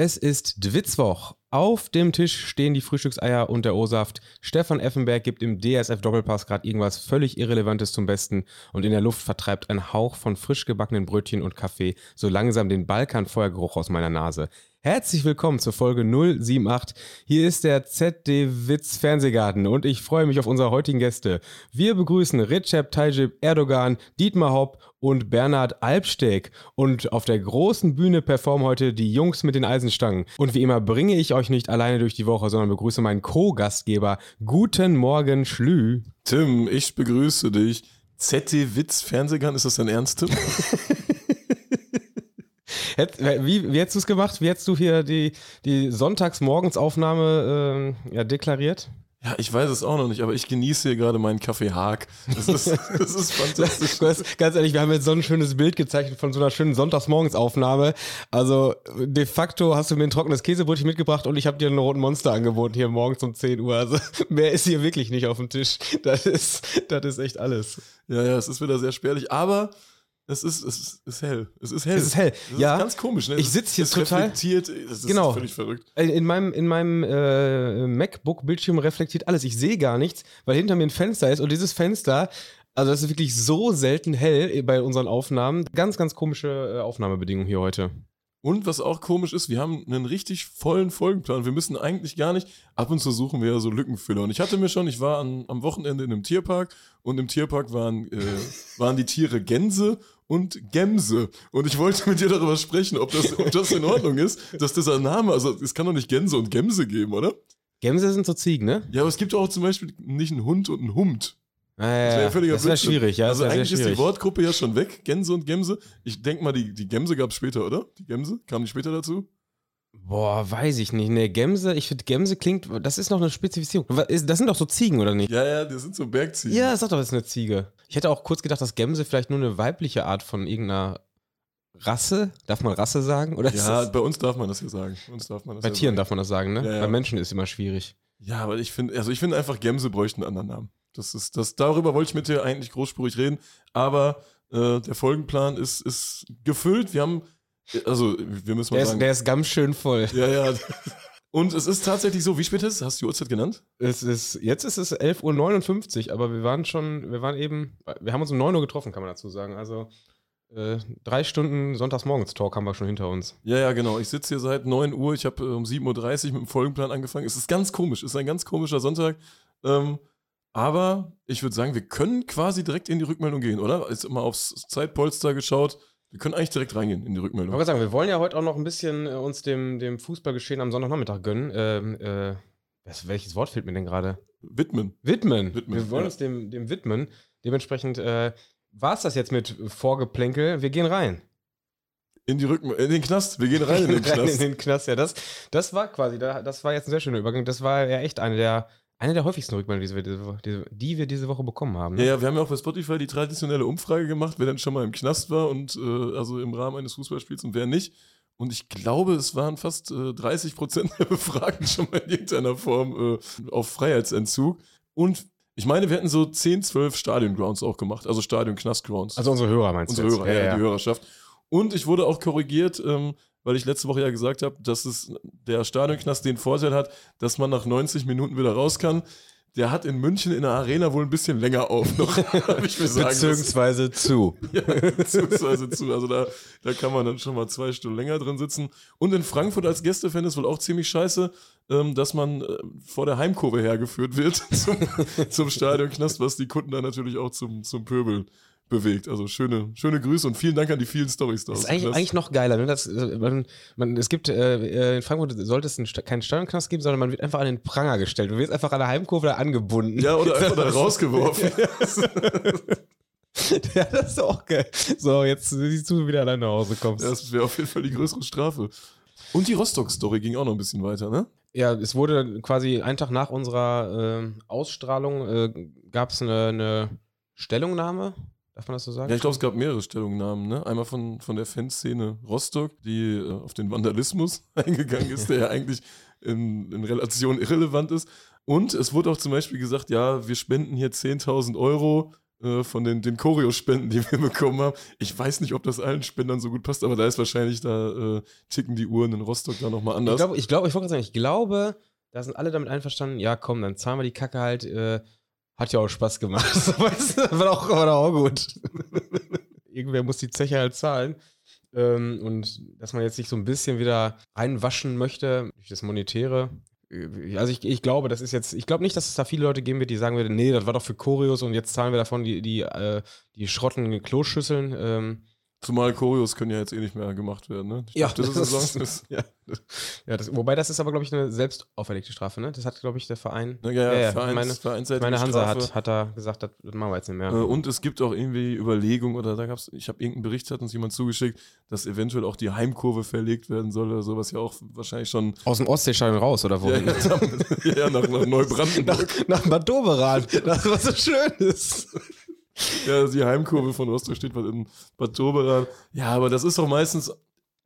Es ist Dwitzwoch. Auf dem Tisch stehen die Frühstückseier und der O-Saft. Stefan Effenberg gibt im DSF Doppelpass gerade irgendwas völlig Irrelevantes zum Besten und in der Luft vertreibt ein Hauch von frisch gebackenen Brötchen und Kaffee so langsam den Balkanfeuergeruch aus meiner Nase. Herzlich willkommen zur Folge 078. Hier ist der ZD Witz Fernsehgarten und ich freue mich auf unsere heutigen Gäste. Wir begrüßen Recep Tayyip Erdogan, Dietmar Hopp und Bernhard Albsteg. Und auf der großen Bühne performen heute die Jungs mit den Eisenstangen. Und wie immer bringe ich euch nicht alleine durch die Woche, sondern begrüße meinen Co-Gastgeber. Guten Morgen, Schlü. Tim, ich begrüße dich. ZD Witz Fernsehgarten, ist das dein Ernst, Tim? Wie, wie hättest du es gemacht? Wie hättest du hier die, die Sonntagsmorgensaufnahme äh, ja, deklariert? Ja, ich weiß es auch noch nicht, aber ich genieße hier gerade meinen Kaffee Haag. Das ist, das ist fantastisch. Ganz ehrlich, wir haben jetzt so ein schönes Bild gezeichnet von so einer schönen Sonntagsmorgensaufnahme. Also de facto hast du mir ein trockenes Käsebrötchen mitgebracht und ich habe dir einen roten Monster angeboten hier morgens um 10 Uhr. Also mehr ist hier wirklich nicht auf dem Tisch. Das ist, das ist echt alles. Ja, ja, es ist wieder sehr spärlich, aber es ist, es ist, ist hell. Es ist hell. Es ist hell. Das ja. ist ganz komisch, ne? Ich sitze hier es total. reflektiert. Das ist Genau. völlig verrückt. In meinem, in meinem äh, MacBook-Bildschirm reflektiert alles. Ich sehe gar nichts, weil hinter mir ein Fenster ist und dieses Fenster, also das ist wirklich so selten hell bei unseren Aufnahmen. Ganz, ganz komische äh, Aufnahmebedingungen hier heute. Und was auch komisch ist, wir haben einen richtig vollen Folgenplan. Wir müssen eigentlich gar nicht, ab und zu suchen wir ja so Lückenfüller. Und ich hatte mir schon, ich war an, am Wochenende in einem Tierpark und im Tierpark waren, äh, waren die Tiere Gänse und Gemse. Und ich wollte mit dir darüber sprechen, ob das, ob das in Ordnung ist, dass dieser Name, also es kann doch nicht Gänse und Gemse geben, oder? Gämse sind so Ziegen, ne? Ja, aber es gibt doch auch zum Beispiel nicht einen Hund und einen Humpt. Ja, Das ja, wäre ja. Das wäre Blödsinn. schwierig, ja. also wär eigentlich ist die Wortgruppe ja schon weg, Gänse und Gemse. Ich denke mal, die, die Gemse gab es später, oder? Die Gemse? Kamen die später dazu? Boah, weiß ich nicht. Ne, Gämse, ich finde Gämse klingt, das ist noch eine Spezifizierung. Das sind doch so Ziegen, oder nicht? Ja, ja, das sind so Bergziegen. Ja, sag doch, das ist eine Ziege. Ich hätte auch kurz gedacht, dass Gämse vielleicht nur eine weibliche Art von irgendeiner Rasse, darf man Rasse sagen? Oder Ja, bei uns darf man das ja sagen. Bei uns darf man das bei ja Tieren sagen. darf man das sagen, ne? Ja, ja. Bei Menschen ist immer schwierig. Ja, aber ich finde, also ich finde einfach, Gemse bräuchten einen anderen Namen. Das ist, das, darüber wollte ich mit dir eigentlich großspurig reden, aber äh, der Folgenplan ist, ist gefüllt. Wir haben, also wir müssen mal Der ist, sagen. der ist ganz schön voll. ja, ja. Und es ist tatsächlich so, wie spät ist es? Hast du die Uhrzeit genannt? Es ist, jetzt ist es 11.59 Uhr, aber wir waren schon, wir waren eben, wir haben uns um 9 Uhr getroffen, kann man dazu sagen. Also äh, drei Stunden Sonntagsmorgens-Talk haben wir schon hinter uns. Ja, ja, genau. Ich sitze hier seit 9 Uhr. Ich habe äh, um 7.30 Uhr mit dem Folgenplan angefangen. Es ist ganz komisch. Es ist ein ganz komischer Sonntag. Ähm, aber ich würde sagen, wir können quasi direkt in die Rückmeldung gehen, oder? Jetzt immer aufs Zeitpolster geschaut. Wir können eigentlich direkt reingehen in die Ich Rückmeldung. wollte sagen, wir wollen ja heute auch noch ein bisschen äh, uns dem, dem Fußballgeschehen am Sonntagnachmittag gönnen. Ähm, äh, was, welches Wort fehlt mir denn gerade? Widmen. Widmen. Widmen, Wir wollen ja. uns dem, dem widmen. Dementsprechend äh, war es das jetzt mit Vorgeplänkel. Wir gehen rein. In die Rücken, in den Knast. Wir gehen rein in den rein Knast. in den Knast. Ja, das, das war quasi, da- das war jetzt ein sehr schöner Übergang. Das war ja echt eine der, eine der häufigsten Rückmeldungen, die wir diese, Woche- die wir diese Woche bekommen haben. Ja, Ne? ja, wir haben ja auch bei Spotify die traditionelle Umfrage gemacht, wer denn schon mal im Knast war und äh, also im Rahmen eines Fußballspiels und wer nicht. Und ich glaube, es waren fast äh, 30 Prozent der Befragten schon mal in irgendeiner Form äh, auf Freiheitsentzug. Und ich meine, wir hätten so 10, 12 Stadion-Grounds auch gemacht, also Stadion-Knast-Grounds. Also unsere Hörer meinst Unsere du Hörer, jetzt? ja, die Hörerschaft. Und ich wurde auch korrigiert, ähm, weil ich letzte Woche ja gesagt habe, dass es der Stadionknast den Vorteil hat, dass man nach 90 Minuten wieder raus kann. Der hat in München in der Arena wohl ein bisschen länger auf noch, habe ich mir sagen. Beziehungsweise zu. Ja, beziehungsweise zu. Also da, da kann man dann schon mal zwei Stunden länger drin sitzen. Und in Frankfurt als Gästefan ist wohl auch ziemlich scheiße, ähm, dass man äh, vor der Heimkurve hergeführt wird zum, zum Stadionknast, was die Kunden dann natürlich auch zum, zum Pöbel bewegt. Also schöne, schöne Grüße und vielen Dank an die vielen Storys da. Das ist eigentlich, eigentlich noch geiler. Ne? Das, äh, man, man, es gibt, äh, in Frankfurt sollte es einen, keinen Stadionknast geben, sondern man wird einfach an den Pranger gestellt. Du wirst einfach an der Heimkurve da angebunden. ja, oder einfach da rausgeworfen. ja, das ist auch geil. So, jetzt siehst du, wie du alleine nach Hause kommst. Das wäre auf jeden Fall die größere Strafe. Und die Rostock-Story ging auch noch ein bisschen weiter, ne? Ja, es wurde quasi einen Tag nach unserer äh, Ausstrahlung äh, gab es eine, eine Stellungnahme. Darf man das so sagen? Ja, ich glaube, es gab mehrere Stellungnahmen. Ne? Einmal von, von der Fanszene Rostock, die äh, auf den Vandalismus eingegangen ist, der ja eigentlich in, in Relation irrelevant ist. Und es wurde auch zum Beispiel gesagt, ja, wir spenden hier 10.000 Euro äh, von den, den Choreo-Spenden, die wir bekommen haben. Ich weiß nicht, ob das allen Spendern so gut passt, aber da ist wahrscheinlich, da äh, ticken die Uhren in Rostock da nochmal anders. Ich glaube, ich, glaub, ich wollte gerade sagen, ich glaube, da sind alle damit einverstanden, ja komm, dann zahlen wir die Kacke halt, äh, hat ja auch Spaß gemacht. weißt war, auch, war auch gut. Irgendwer muss die Zeche halt zahlen. Ähm, und dass man jetzt sich so ein bisschen wieder einwaschen möchte durch das Monetäre. Äh, Also ich, ich glaube, das ist jetzt, ich glaube nicht, dass es da viele Leute geben wird, die sagen würden, nee, das war doch für Choreos und jetzt zahlen wir davon die, die, äh, die schrotten Kloschüsseln. Ähm, Zumal Choreos können ja jetzt eh nicht mehr gemacht werden, ne? Ich Ja, dachte, das Saison ist- ja. ja, das, wobei das ist aber, glaube ich, eine selbst auferlegte Strafe, ne? Das hat, glaube ich, der Verein. Ja, ja, Ja, ja, Vereins, meine- vereinsseitige Meine Hansa Strafe. hat, hat da gesagt, das das machen wir jetzt nicht mehr. Äh, und es gibt auch irgendwie Überlegungen, oder da gab es, ich habe irgendeinen Bericht, hat uns jemand zugeschickt, dass eventuell auch die Heimkurve verlegt werden soll oder sowas, ja auch wahrscheinlich schon Aus dem Ostseestadion raus, oder wohin? ja, ja, nach, nach Neubrandenburg. Nach Bad Doberan, das was so schön ist. Ja, die Heimkurve von Rostock steht bald in Bad Doberan. Ja, aber das ist doch meistens,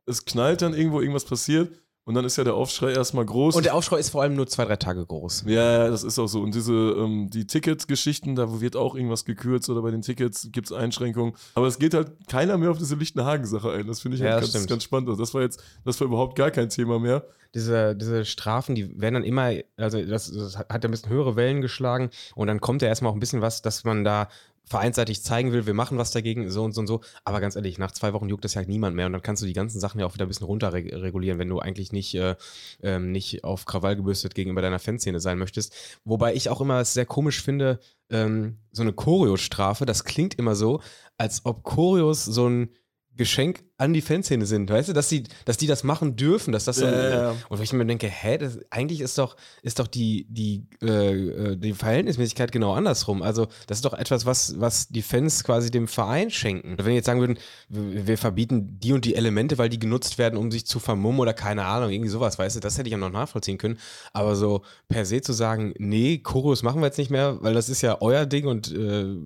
es knallt dann irgendwo, irgendwas passiert und dann ist ja der Aufschrei erstmal groß. Und der Aufschrei ist vor allem nur zwei, drei Tage groß. ja, das ist auch so. Und diese, ähm, die Ticketgeschichten, da wird auch irgendwas gekürzt oder bei den Tickets gibt es Einschränkungen. Aber es geht halt keiner mehr auf diese Lichtenhagen-Sache ein. Das finde ich Ja, halt ganz, ganz spannend. Also das war jetzt, das war überhaupt gar kein Thema mehr. Diese, diese Strafen, die werden dann immer, also das, das hat ja ein bisschen höhere Wellen geschlagen und dann kommt ja erstmal auch ein bisschen was, dass man da vereinsseitig zeigen will, wir machen was dagegen, so und so und so. Aber ganz ehrlich, nach zwei Wochen juckt das ja niemand mehr und dann kannst du die ganzen Sachen ja auch wieder ein bisschen runterregulieren, wenn du eigentlich nicht, äh, ähm, nicht auf Krawall gebürstet gegenüber deiner Fanszene sein möchtest. Wobei ich auch immer es sehr komisch finde, ähm, so eine Choreostrafe, das klingt immer so, als ob Choreos so ein Geschenk an die Fanszene sind, weißt du, dass die, dass die das machen dürfen, dass das so, ja. und wo ich mir denke, hä, das, eigentlich ist doch, ist doch die, die, äh, äh, die Verhältnismäßigkeit genau andersrum. Also, das ist doch etwas, was, was die Fans quasi dem Verein schenken. Wenn wir jetzt sagen würden, wir, verbieten die und die Elemente, weil die genutzt werden, um sich zu vermummen oder keine Ahnung, irgendwie sowas, weißt du, das hätte ich ja noch nachvollziehen können. Aber so per se zu sagen, nee, Choreos machen wir jetzt nicht mehr, weil das ist ja euer Ding und äh,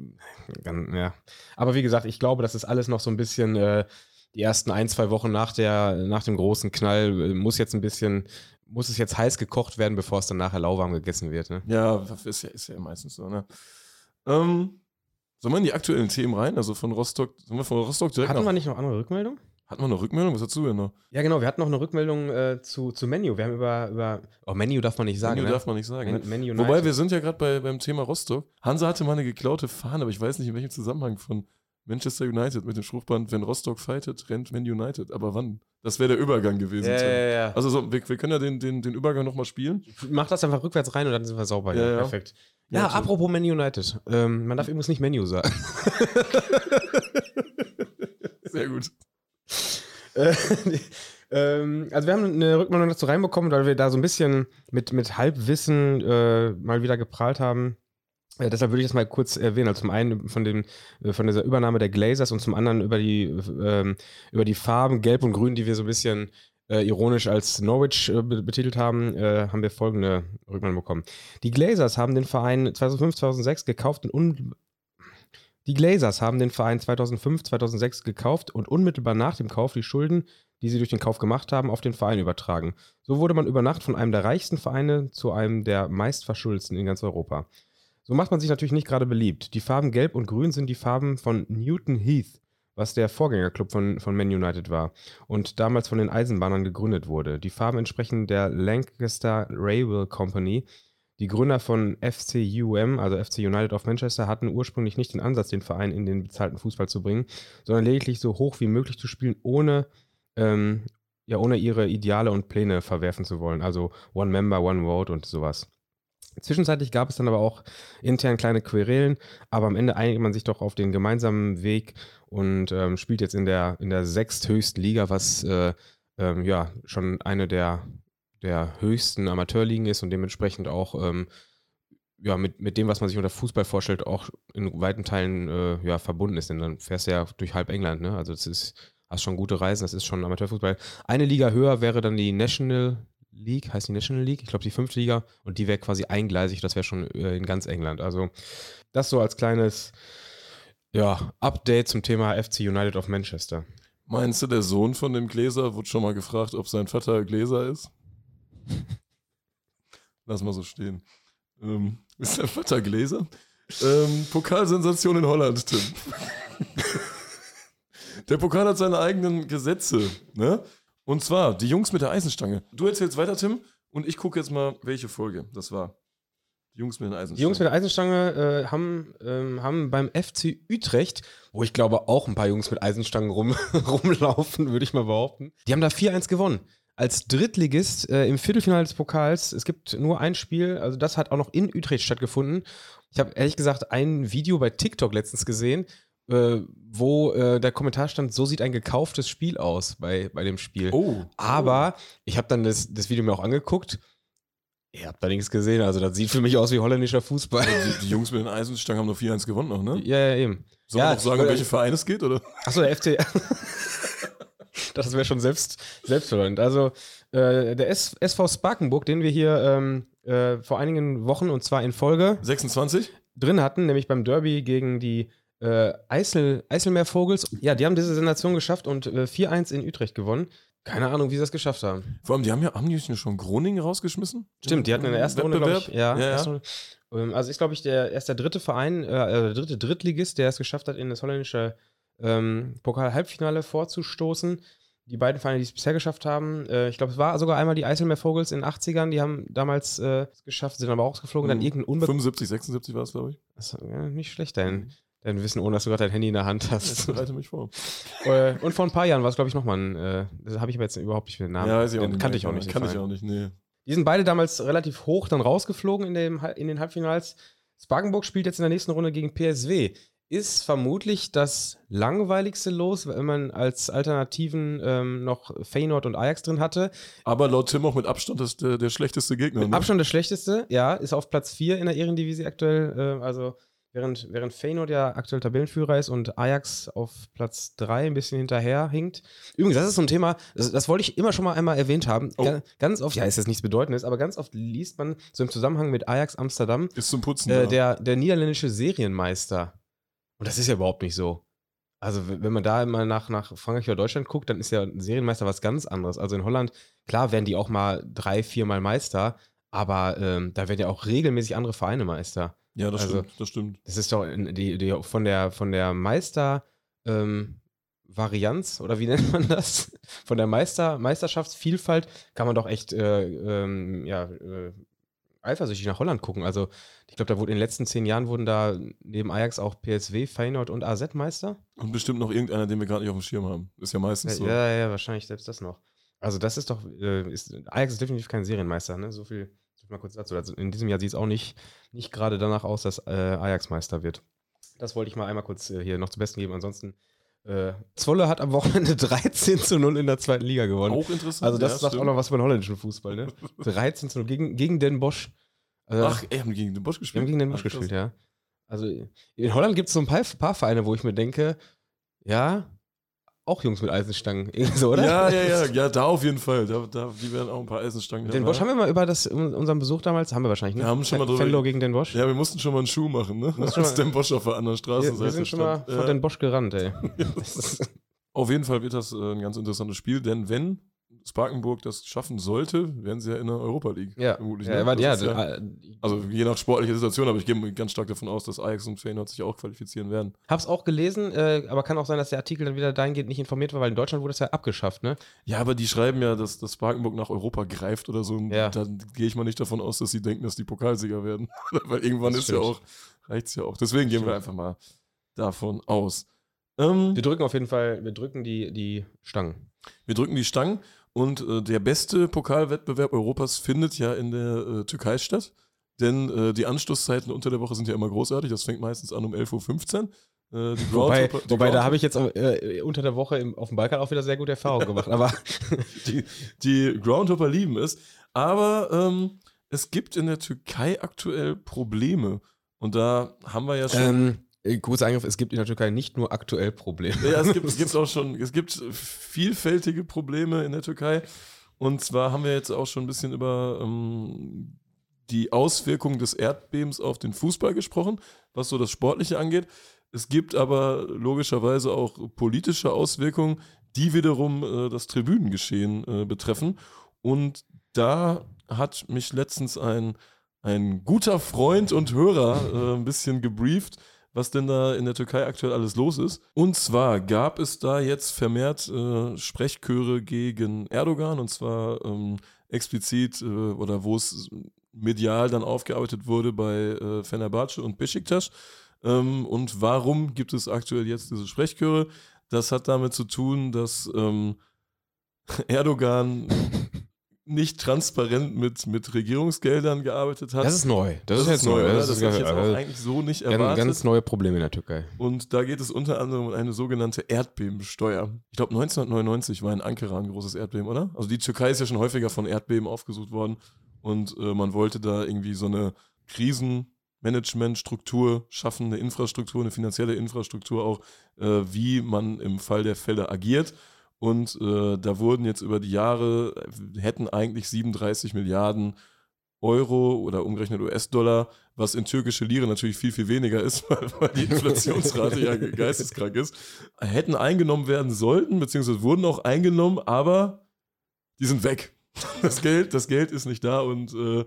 dann, ja. Aber wie gesagt, ich glaube, das ist alles noch so ein bisschen äh, die ersten ein, zwei Wochen nach, der, nach dem großen Knall äh, muss jetzt ein bisschen, muss es jetzt heiß gekocht werden, bevor es dann nachher lauwarm gegessen wird. Ne? Ja, ist ja, ist ja meistens so, ne? Ähm, sollen wir in die aktuellen Themen rein? Also von Rostock, sollen wir von Rostock direkt Hatten wir nicht noch andere Rückmeldungen? Hatten wir noch Rückmeldung? Was dazu denn noch? Ja, genau, wir hatten noch eine Rückmeldung äh, zu, zu Menu. Wir haben über, über oh, Menu darf man nicht sagen. Menu ne? darf man nicht sagen. Men- Ne? Wobei, wir sind ja gerade bei, beim Thema Rostock. Hansa hatte mal eine geklaute Fahne, aber ich weiß nicht, in welchem Zusammenhang von Manchester United mit dem Spruchband, wenn Rostock fightet, rennt Man United. Aber wann? Das wäre der Übergang gewesen. ja, ja, ja. Also so, wir, wir können ja den, den, den Übergang nochmal spielen. Mach das einfach rückwärts rein und dann sind wir sauber. Ja, Ja, perfekt. Ja, Ja, apropos Man United. Ähm, man darf übrigens nicht Menu sagen. Sehr gut. Äh, ähm, also wir haben eine Rückmeldung dazu reinbekommen, weil wir da so ein bisschen mit, mit Halbwissen äh, mal wieder geprahlt haben. Äh, deshalb würde ich das mal kurz erwähnen. Also zum einen von, dem, äh, von dieser Übernahme der Glazers und zum anderen über die, ähm, über die Farben Gelb und Grün, die wir so ein bisschen äh, ironisch als Norwich äh, be- betitelt haben, äh, haben wir folgende Rückmeldung bekommen. Die Glazers haben den Verein 2005, 2006 gekauft und un die Glazers haben den Verein 2005, 2006 gekauft und unmittelbar nach dem Kauf die Schulden, die sie durch den Kauf gemacht haben, auf den Verein übertragen. So wurde man über Nacht von einem der reichsten Vereine zu einem der meistverschuldetsten in ganz Europa. So macht man sich natürlich nicht gerade beliebt. Die Farben Gelb und Grün sind die Farben von Newton Heath, was der Vorgängerclub von, von Man United war und damals von den Eisenbahnern gegründet wurde. Die Farben entsprechen der Lancaster Railway Company. Die Gründer von FCUM, also FC United of Manchester, hatten ursprünglich nicht den Ansatz, den Verein in den bezahlten Fußball zu bringen, sondern lediglich so hoch wie möglich zu spielen, ohne, ähm, ja, ohne ihre Ideale und Pläne verwerfen zu wollen. Also One Member, One Vote und sowas. Zwischenzeitlich gab es dann aber auch intern kleine Querelen, aber am Ende einigt man sich doch auf den gemeinsamen Weg und ähm, spielt jetzt in der, in der sechsthöchsten Liga, was äh, ähm, ja schon eine der, der höchsten Amateurligen ist und dementsprechend auch ähm, ja, mit, mit dem, was man sich unter Fußball vorstellt, auch in weiten Teilen äh, ja, verbunden ist. Denn dann fährst du ja durch halb England, ne? Also das ist, hast schon gute Reisen, das ist schon Amateurfußball. Eine Liga höher wäre dann die National League, heißt die National League? Ich glaube, die fünfte Liga und die wäre quasi eingleisig, das wäre schon äh, in ganz England. Also das so als kleines ja, Update zum Thema FC United of Manchester. Meinst du, der Sohn von dem Gläser wurde schon mal gefragt, ob sein Vater Gläser ist? Lass mal so stehen. Ähm, ist der Vater Gläser? ähm, Pokalsensation in Holland, Tim. Der Pokal hat seine eigenen Gesetze, ne? Und zwar die Jungs mit der Eisenstange. Du erzählst weiter, Tim, und ich gucke jetzt mal, welche Folge das war. Die Jungs mit der Eisenstange. Die Jungs mit der Eisenstange äh, haben, ähm, haben beim FC Utrecht, wo ich glaube auch ein paar Jungs mit Eisenstangen rum, rumlaufen, würde ich mal behaupten. Die haben da 4-1 gewonnen. Als Drittligist äh, im Viertelfinale des Pokals. Es gibt nur ein Spiel, also das hat auch noch in Utrecht stattgefunden. Ich habe ehrlich gesagt ein Video bei TikTok letztens gesehen, äh, wo äh, der Kommentar stand, so sieht ein gekauftes Spiel aus bei, bei dem Spiel. Oh. Aber ich habe dann das, das Video mir auch angeguckt. Ihr habt da nichts gesehen, also das sieht für mich aus wie holländischer Fußball. Die, die Jungs mit den Eisenstangen haben nur 4-1 gewonnen noch, ne? Ja, ja, eben. Sollen Ja, wir noch sagen, um oder- welche Verein es geht, oder? Achso, der FC. das wäre schon selbst, selbstverständlich. Also, äh, der S SV Sparkenburg, den wir hier ähm, äh, vor einigen Wochen und zwar in Folge 26? drin hatten, nämlich beim Derby gegen die äh, Eisel, Eiselmeervogels. Ja, die haben diese Sensation geschafft und äh, 4-1 in Utrecht gewonnen. Keine Ahnung, wie sie das geschafft haben. Vor allem, die haben ja, haben die schon Groningen rausgeschmissen? Stimmt, die hatten in der ersten Runde, glaube ich, ja, ja, erste ja. Runde. Ähm, Also ist, glaube ich, der, erst der dritte Verein, äh, äh, der dritte Drittligist, der es geschafft hat, in das holländische ähm, Pokal-Halbfinale vorzustoßen. Die beiden Vereine, die es bisher geschafft haben, äh, ich glaube, es war sogar einmal die Eiselmeervogels in den 80ern, die haben damals äh, es geschafft, sind aber auch rausgeflogen, dann Mhm. irgendein Unbekannter. 75, 76 war es, glaube ich. Ja, nicht schlecht, dein, dein Wissen, ohne dass du gerade dein Handy in der Hand Ich hast. bereite mich vor. Äh, und vor ein paar Jahren war es, glaube ich, nochmal ein, äh, das habe ich aber jetzt überhaupt nicht mehr den Namen. Ja, weiß ich auch Den nicht. kannte ich auch nicht. Kannte ich auch nicht, nee. Die sind beide damals relativ hoch dann rausgeflogen in, dem, in den Halbfinals. Sparkenburg spielt jetzt in der nächsten Runde gegen PSW. Ist vermutlich das langweiligste Los, wenn man als Alternativen ähm, noch Feyenoord und Ajax drin hatte. Aber laut Tim auch mit Abstand das der, der schlechteste Gegner. Mit ne? Abstand das schlechteste, ja, ist auf Platz 4 in der Ehrendivisie aktuell. Äh, also während, während Feyenoord ja aktuell Tabellenführer ist und Ajax auf Platz 3 ein bisschen hinterher hinkt. Übrigens, das ist so ein Thema, das, das wollte ich immer schon mal einmal erwähnt haben. Oh. Ga- Ganz oft, ja, ist jetzt nichts Bedeutendes, aber ganz oft liest man so im Zusammenhang mit Ajax Amsterdam, Ist zum Putzen. äh, der, der niederländische Serienmeister. Und das ist ja überhaupt nicht so. Also, wenn man da mal nach, nach Frankreich oder Deutschland guckt, dann ist ja ein Serienmeister was ganz anderes. Also in Holland, klar werden die auch mal drei, viermal Meister, aber ähm, da werden ja auch regelmäßig andere Vereine Meister. Ja, das also- stimmt. Das stimmt. Das ist doch die, die, von der, von der Meister. Ähm, Varianz oder wie nennt man das? Von der Meister, Meisterschaftsvielfalt kann man doch echt äh, ähm, ja, äh, eifersüchtig nach Holland gucken. Also ich glaube, da wurde in den letzten zehn Jahren wurden da neben Ajax auch PSW, Feyenoord und AZ Meister. Und bestimmt noch irgendeiner, den wir gerade nicht auf dem Schirm haben. Ist ja meistens Ja, so. ja, ja, wahrscheinlich selbst das noch. Also das ist doch, äh, ist, Ajax ist definitiv kein Serienmeister, ne? So viel, so viel mal kurz dazu. Also in diesem Jahr sieht es auch nicht, nicht gerade danach aus, dass äh, Ajax Meister wird. Das wollte ich mal einmal kurz äh, hier noch zu Besten geben. Ansonsten, äh, Zwolle hat am Wochenende 13 zu 0 in der zweiten Liga gewonnen. Auch interessant. also das ja, sagt auch stimmt. noch was über den holländischen Fußball, ne? 13 zu 0 gegen, gegen Den Bosch. Also, Ach, ey, haben gegen den Bosch wir gespielt? haben gegen Den Ach, Bosch krass. gespielt, ja. Also in Holland gibt es so ein paar, paar Vereine, wo ich mir denke, ja, auch Jungs mit Eisenstangen, so, oder? Ja, ja, ja, ja, da auf jeden Fall. Da, da, die werden auch ein paar Eisenstangen. Den Bosch haben wir mal über das, unseren Besuch damals, haben wir wahrscheinlich, ne? Wir haben schon mal drüber- gegen den Bosch. Ja, wir mussten schon mal einen Schuh machen, ne? Als mal- der Bosch auf der anderen Straßenseite wir, sind schon mal Ja. den Bosch gerannt, ey. Auf jeden Fall wird das äh, ein ganz interessantes Spiel, denn wenn Sparkenburg das schaffen sollte, wären sie ja in der Europa League. ja, vermutlich. ja, ne? ja, ja, also je nach sportlicher Situation, aber ich gehe ganz stark davon aus, dass Ajax und Feyenoord sich auch qualifizieren werden. hab's auch gelesen, äh, aber kann auch sein, dass der Artikel dann wieder dahingehend nicht informiert war, weil in Deutschland wurde es ja abgeschafft, ne? Ja, aber die schreiben ja, dass, dass Sparkenburg nach Europa greift oder so. Ja. Dann gehe ich mal nicht davon aus, dass sie denken, dass die Pokalsieger werden. Weil irgendwann Das ist ja stimmt. auch, reicht's ja auch. Deswegen gehen wir einfach mal davon aus. Ähm, Wir drücken auf jeden Fall, wir drücken die, die Stangen. wir drücken die Stangen und äh, der beste Pokalwettbewerb Europas findet ja in der äh, Türkei statt. Denn äh, die Anschlusszeiten unter der Woche sind ja immer großartig. Das fängt meistens an um 11.15 Uhr. Äh, Wobei, wobei da habe ich jetzt äh, unter der Woche im, auf dem Balkan auch wieder sehr gute Erfahrungen gemacht. Aber die, die Groundhopper lieben es. Aber ähm, es gibt in der Türkei aktuell Probleme. Und da haben wir ja schon. ähm, äh, kurzer Eingriff, es gibt in der Türkei nicht nur aktuell Probleme. ja, es gibt, es gibt auch schon, es gibt vielfältige Probleme in der Türkei. Und zwar haben wir jetzt auch schon ein bisschen über ähm, die Auswirkungen des Erdbebens auf den Fußball gesprochen, was so das Sportliche angeht. Es gibt aber logischerweise auch politische Auswirkungen, die wiederum äh, das Tribünengeschehen äh, betreffen. Und da hat mich letztens ein, ein guter Freund und Hörer äh, ein bisschen gebrieft, was denn da in der Türkei aktuell alles los ist. Und zwar gab es da jetzt vermehrt äh, Sprechchöre gegen Erdogan und zwar ähm, explizit äh, oder wo es medial dann aufgearbeitet wurde bei äh, Fenerbahce und Besiktas. Ähm, und warum gibt es aktuell jetzt diese Sprechchöre? Das hat damit zu tun, dass ähm, Erdogan nicht transparent mit, mit Regierungsgeldern gearbeitet hat. Das ist neu. Das, Das, ist jetzt neu. oder? Das, Das, ist hätte ich jetzt auch eigentlich so nicht erwartet. ganz neue Probleme in der Türkei. Und da geht es unter anderem um eine sogenannte Erdbebensteuer. Ich glaube, 1999 war in Ankara ein großes Erdbeben, oder? Also die Türkei ist ja schon häufiger von Erdbeben aufgesucht worden. Und äh, man wollte da irgendwie so eine Krisenmanagementstruktur schaffen, eine Infrastruktur, eine finanzielle Infrastruktur auch, äh, wie man im Fall der Fälle agiert. Und äh, da wurden jetzt über die Jahre, äh, hätten eigentlich 37 Milliarden Euro oder umgerechnet US-Dollar, was in türkische Lire natürlich viel, viel weniger ist, weil, weil die Inflationsrate ja geisteskrank ist, hätten eingenommen werden sollten, beziehungsweise wurden auch eingenommen, aber die sind weg. Das Geld, das Geld ist nicht da und, äh,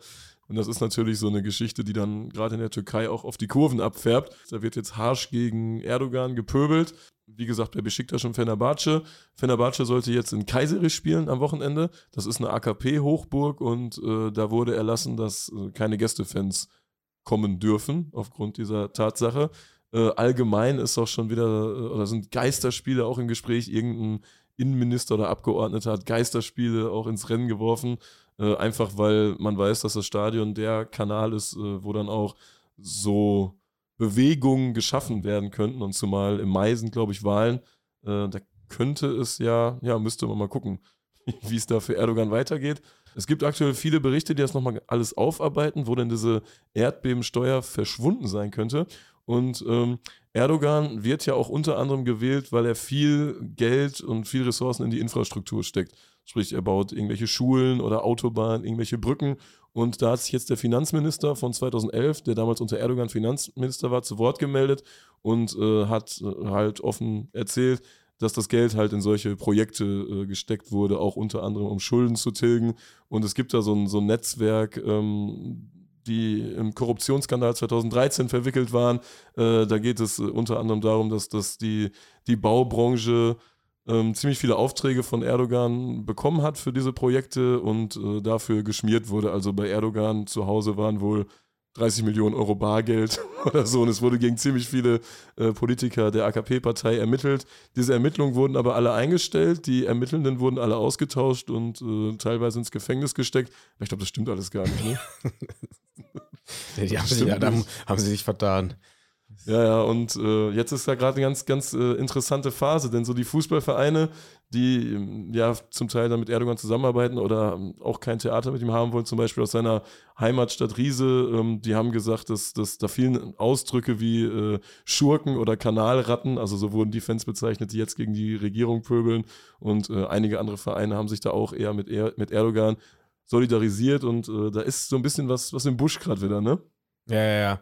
und das ist natürlich so eine Geschichte, die dann gerade in der Türkei auch auf die Kurven abfärbt. Da wird jetzt harsch gegen Erdogan gepöbelt. Wie gesagt, bei Besiktas und Fenerbahce. Fenerbahce sollte jetzt in Kayseri spielen am Wochenende. Das ist eine AKP-Hochburg und äh, da wurde erlassen, dass äh, keine Gästefans kommen dürfen aufgrund dieser Tatsache. Äh, allgemein ist auch schon wieder, äh, oder sind Geisterspiele auch im Gespräch. Irgendein Innenminister oder Abgeordneter hat Geisterspiele auch ins Rennen geworfen, äh, einfach weil man weiß, dass das Stadion der Kanal ist, äh, wo dann auch so Bewegungen geschaffen werden könnten. Und zumal im Mai sind, glaube ich, Wahlen. Äh, da könnte es ja, ja, müsste man mal gucken, wie es da für Erdogan weitergeht. Es gibt aktuell viele Berichte, die das nochmal alles aufarbeiten, wo denn diese Erdbebensteuer verschwunden sein könnte. Und ähm, Erdogan wird ja auch unter anderem gewählt, weil er viel Geld und viel Ressourcen in die Infrastruktur steckt. Sprich, er baut irgendwelche Schulen oder Autobahnen, irgendwelche Brücken. Und da hat sich jetzt der Finanzminister von 2011, der damals unter Erdogan Finanzminister war, zu Wort gemeldet und äh, hat äh, halt offen erzählt, dass das Geld halt in solche Projekte äh, gesteckt wurde, auch unter anderem um Schulden zu tilgen. Und es gibt da so ein, so ein Netzwerk, ähm, die im Korruptionsskandal 2013 verwickelt waren. Äh, da geht es äh, unter anderem darum, dass, dass die, die Baubranche ähm, ziemlich viele Aufträge von Erdogan bekommen hat für diese Projekte und äh, dafür geschmiert wurde. Also bei Erdogan zu Hause waren wohl 30 Millionen Euro Bargeld oder so. Und es wurde gegen ziemlich viele äh, Politiker der AKP-Partei ermittelt. Diese Ermittlungen wurden aber alle eingestellt. Die Ermittelnden wurden alle ausgetauscht und äh, teilweise ins Gefängnis gesteckt. Ich glaube, das stimmt alles gar nicht. Ne? Ja, die haben, sich, ja, nicht. haben sie sich vertan. Ja, ja, und äh, jetzt ist da gerade eine ganz, ganz äh, interessante Phase, denn so die Fußballvereine, die ähm, ja zum Teil dann mit Erdogan zusammenarbeiten oder ähm, auch kein Theater mit ihm haben wollen, zum Beispiel aus seiner Heimatstadt Riese, ähm, die haben gesagt, dass, dass da vielen Ausdrücke wie äh, Schurken oder Kanalratten, also so wurden die Fans bezeichnet, die jetzt gegen die Regierung pöbeln und äh, einige andere Vereine haben sich da auch eher mit, er mit Erdogan solidarisiert und äh, da ist so ein bisschen was, was im Busch gerade wieder, ne? Ja, ja, ja.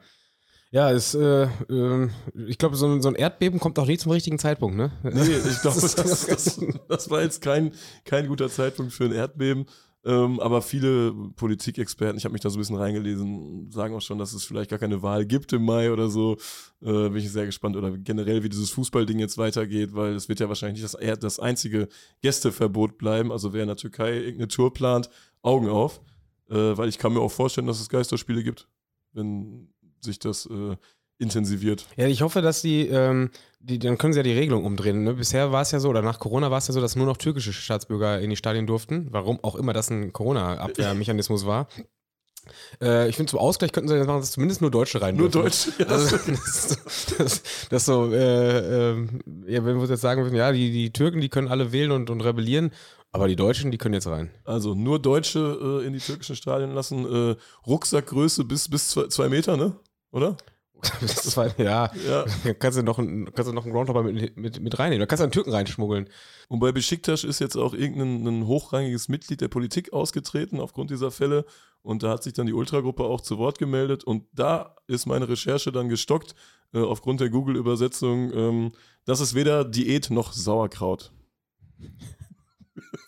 Ja, es, äh, ähm, ich glaube, so, ein- so ein Erdbeben kommt auch nie zum richtigen Zeitpunkt, ne? Nee, ich glaube, das, das, das war jetzt kein, kein guter Zeitpunkt für ein Erdbeben. Ähm, aber viele Politikexperten, ich habe mich da so ein bisschen reingelesen, sagen auch schon, dass es vielleicht gar keine Wahl gibt im Mai oder so. Äh, bin ich sehr gespannt. Oder generell, wie dieses Fußballding jetzt weitergeht, weil es wird ja wahrscheinlich nicht das, das einzige Gästeverbot bleiben. Also wer in der Türkei irgendeine Tour plant, Augen auf. Äh, weil ich kann mir auch vorstellen, dass es Geisterspiele gibt, wenn sich das äh, intensiviert. Ja, ich hoffe, dass die, ähm, die, dann können sie ja die Regelung umdrehen. Ne? Bisher war es ja so, oder nach Corona war es ja so, dass nur noch türkische Staatsbürger in die Stadien durften. Warum auch immer das ein Corona-Abwehrmechanismus war. Äh, ich finde, zum Ausgleich könnten sie jetzt machen, dass zumindest nur Deutsche rein Nur dürfen. Deutsch. Ja, Also, das, das, das so, äh, ähm, ja, wenn wir jetzt sagen würden, ja, die, die Türken, die können alle wählen und, und rebellieren, aber die Deutschen, die können jetzt rein. Also nur Deutsche äh, in die türkischen Stadien lassen. Äh, Rucksackgröße bis, bis zwei, zwei Meter, ne? Oder? Das war, ja, Ja. kannst du noch, einen- kannst du noch einen Groundhopper mit, mit, mit reinnehmen. Da kannst du einen Türken reinschmuggeln. Und bei Besiktas ist jetzt auch irgendein ein hochrangiges Mitglied der Politik ausgetreten aufgrund dieser Fälle. Und da hat sich dann die Ultragruppe auch zu Wort gemeldet. Und da ist meine Recherche dann gestockt, äh, aufgrund der Google-Übersetzung. Ähm, das ist weder Diät noch Sauerkraut.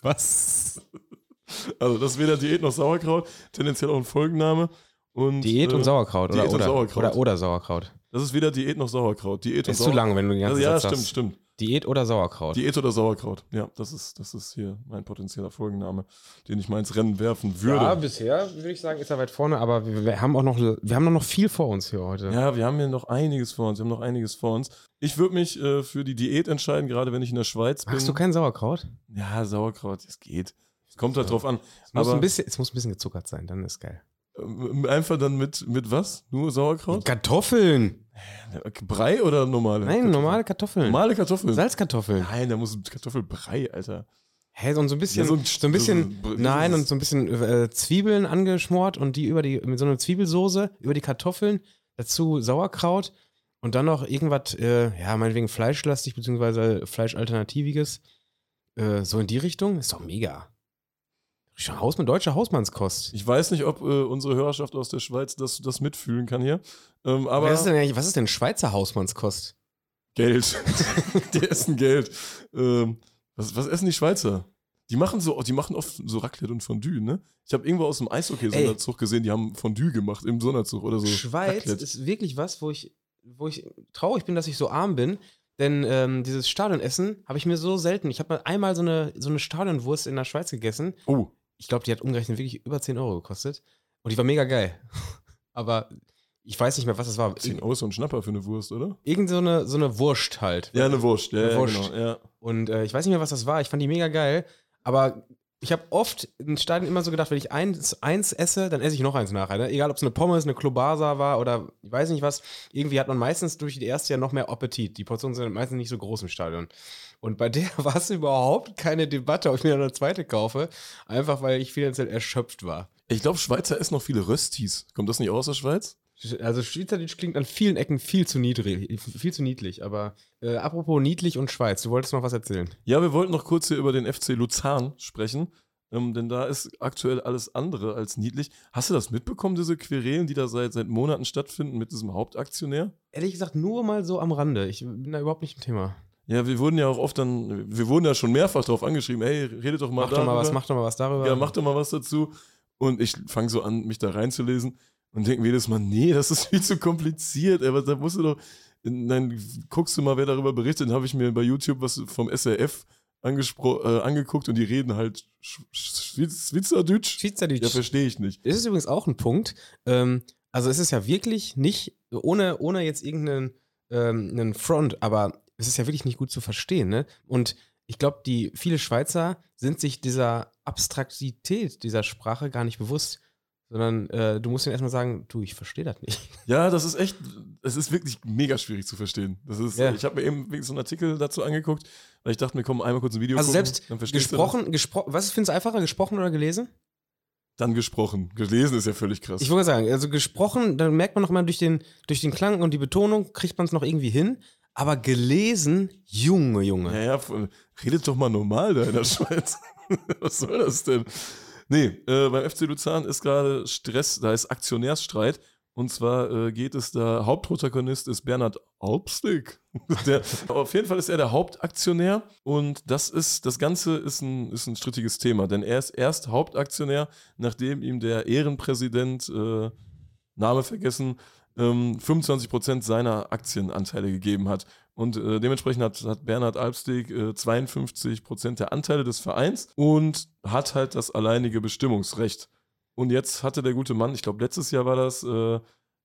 Was? Also das ist weder Diät noch Sauerkraut, tendenziell auch ein Folgenname. Und, Diät äh, und Sauerkraut. Oder, Diät und oder, Sauerkraut. oder, oder Sauerkraut. Das ist weder Diät noch Sauerkraut. Diät und Ist zu lang, wenn du den ganzen Ja, Satz stimmt, hast. stimmt. Diät oder Sauerkraut. Diät oder Sauerkraut. Ja, das ist, das ist hier mein potenzieller Folgenname, den ich mal ins Rennen werfen würde. Ja, bisher würde ich sagen, ist er weit vorne, aber wir, wir haben auch noch, wir haben noch viel vor uns hier heute. Ja, wir haben hier noch einiges vor uns. Wir haben noch einiges vor uns. Ich würde mich äh, für die Diät entscheiden, gerade wenn ich in der Schweiz bin. Magst du kein Sauerkraut? Ja, Sauerkraut, es geht. Es kommt halt drauf an. Es muss, Aber ein bisschen, es muss ein bisschen gezuckert sein, dann ist geil. Ähm, einfach dann mit, mit was? Nur Sauerkraut? Kartoffeln! Brei oder normale? Nein, Kartoffeln? normale Kartoffeln. Normale Kartoffeln. Salzkartoffeln. Nein, da muss Kartoffelbrei, Alter. Hä, und so ein bisschen, Ja, so, so ein, ein- bisschen, so- so- nein, und so ein bisschen äh, Zwiebeln angeschmort und die über die, mit so einer Zwiebelsoße über die Kartoffeln, dazu Sauerkraut und dann noch irgendwas, äh, ja, meinetwegen fleischlastig, beziehungsweise fleischalternativiges. Äh, so in die Richtung, ist doch mega. Schon Haus, deutsche Hausmannskost. Ich weiß nicht, ob äh, unsere Hörerschaft aus der Schweiz das, das mitfühlen kann hier. Ähm, aber was, ist denn, eigentlich- was ist denn Schweizer Hausmannskost? Geld. die essen Geld. Ähm, was, was essen die Schweizer? Die machen so, die machen oft so Raclette und Fondue, ne? Ich habe irgendwo aus dem Eishockey-Sonderzug gesehen, die haben Fondue gemacht im Sonderzug oder so. Schweiz Raclette. ist wirklich was, wo ich, wo ich traurig bin, dass ich so arm bin. Denn ähm, dieses Stadionessen habe ich mir so selten. Ich habe mal einmal so eine, so eine Stadionwurst in der Schweiz gegessen. Oh, Ich glaube, die hat umgerechnet wirklich über 10 Euro gekostet. Und die war mega geil. Aber ich weiß nicht mehr, was das war. 10 Ir Euro ist so ein Schnapper für eine Wurst, oder? irgend so eine, so eine Wurst halt. Ja, eine Wurst. Ja, Eine ja, Wurst. genau. Ja. Und äh, ich weiß nicht mehr, was das war. Ich fand die mega geil. Aber ich habe oft in Stadien immer so gedacht, wenn ich eins, eins esse, dann esse ich noch eins nachher. Ne? Egal, ob es eine Pommes, eine Klobasa war oder ich weiß nicht was. Irgendwie hat man meistens durch die erste Jahr noch mehr Appetit. Die Portionen sind meistens nicht so groß im Stadion. Und bei der war es überhaupt keine Debatte, ob ich mir eine zweite kaufe. Einfach, weil ich finanziell erschöpft war. Ich glaube, Schweizer essen noch viele Röstis. Kommt das nicht aus der Schweiz? Also Schweizerdeutsch klingt an vielen Ecken viel zu niedrig, viel zu niedlich. Aber äh, apropos niedlich und Schweiz, du wolltest noch was erzählen. Ja, wir wollten noch kurz hier über den FC Luzern sprechen. Ähm, denn da ist aktuell alles andere als niedlich. Hast du das mitbekommen, diese Querelen, die da seit, seit Monaten stattfinden mit diesem Hauptaktionär? Ehrlich gesagt, nur mal so am Rande. Ich bin da überhaupt nicht im Thema. Ja, wir wurden ja auch oft dann, wir wurden ja schon mehrfach darauf angeschrieben, hey, redet doch mal Mach doch darüber. mal was, mach doch mal was darüber. Ja, mach doch mal was dazu. Und ich fange so an, mich da reinzulesen und denke mir jedes Mal, nee, das ist viel zu kompliziert. Aber da musst du doch, dann guckst du mal, wer darüber berichtet. Dann habe ich mir bei YouTube was vom SRF angespro äh, angeguckt und die reden halt Sch- Sch- Schweizerdeutsch. Schweizerdeutsch. Ja, verstehe ich nicht. Das ist übrigens auch ein Punkt. Ähm, also es ist ja wirklich nicht, ohne, ohne jetzt irgendeinen ähm, einen Front, aber es ist ja wirklich nicht gut zu verstehen. Ne? Und ich glaube, die viele Schweizer sind sich dieser Abstraktität dieser Sprache gar nicht bewusst, sondern äh, du musst ihnen erstmal sagen, du, ich verstehe das nicht. Ja, das ist echt, es ist wirklich mega schwierig zu verstehen. Das ist, Ja. Ich habe mir eben so einen Artikel dazu angeguckt, weil ich dachte mir, komm, einmal kurz ein Video Also gucken, selbst gesprochen, gespro was findest du einfacher, gesprochen oder gelesen? Dann gesprochen. Gelesen ist ja völlig krass. Ich wollte sagen, also gesprochen, dann merkt man noch mal durch den, durch den Klang und die Betonung, kriegt man es noch irgendwie hin. Aber gelesen, Junge, Junge. Ja, ja, voll. redet doch mal normal da in der Schweiz. Was soll das denn? Nee, äh, beim FC Luzern ist gerade Stress, da ist Aktionärsstreit. Und zwar äh, geht es da, Hauptprotagonist ist Bernhard Alpstick. der, auf jeden Fall ist er der Hauptaktionär und das ist, das Ganze ist ein, ist ein strittiges Thema, denn er ist erst Hauptaktionär, nachdem ihm der Ehrenpräsident, äh, Name vergessen, ähm, 25% seiner Aktienanteile gegeben hat. Und äh, dementsprechend hat, hat Bernhard Albsteg äh, 52% der Anteile des Vereins und hat halt das alleinige Bestimmungsrecht. Und jetzt hatte der gute Mann, ich glaube letztes Jahr war das, äh,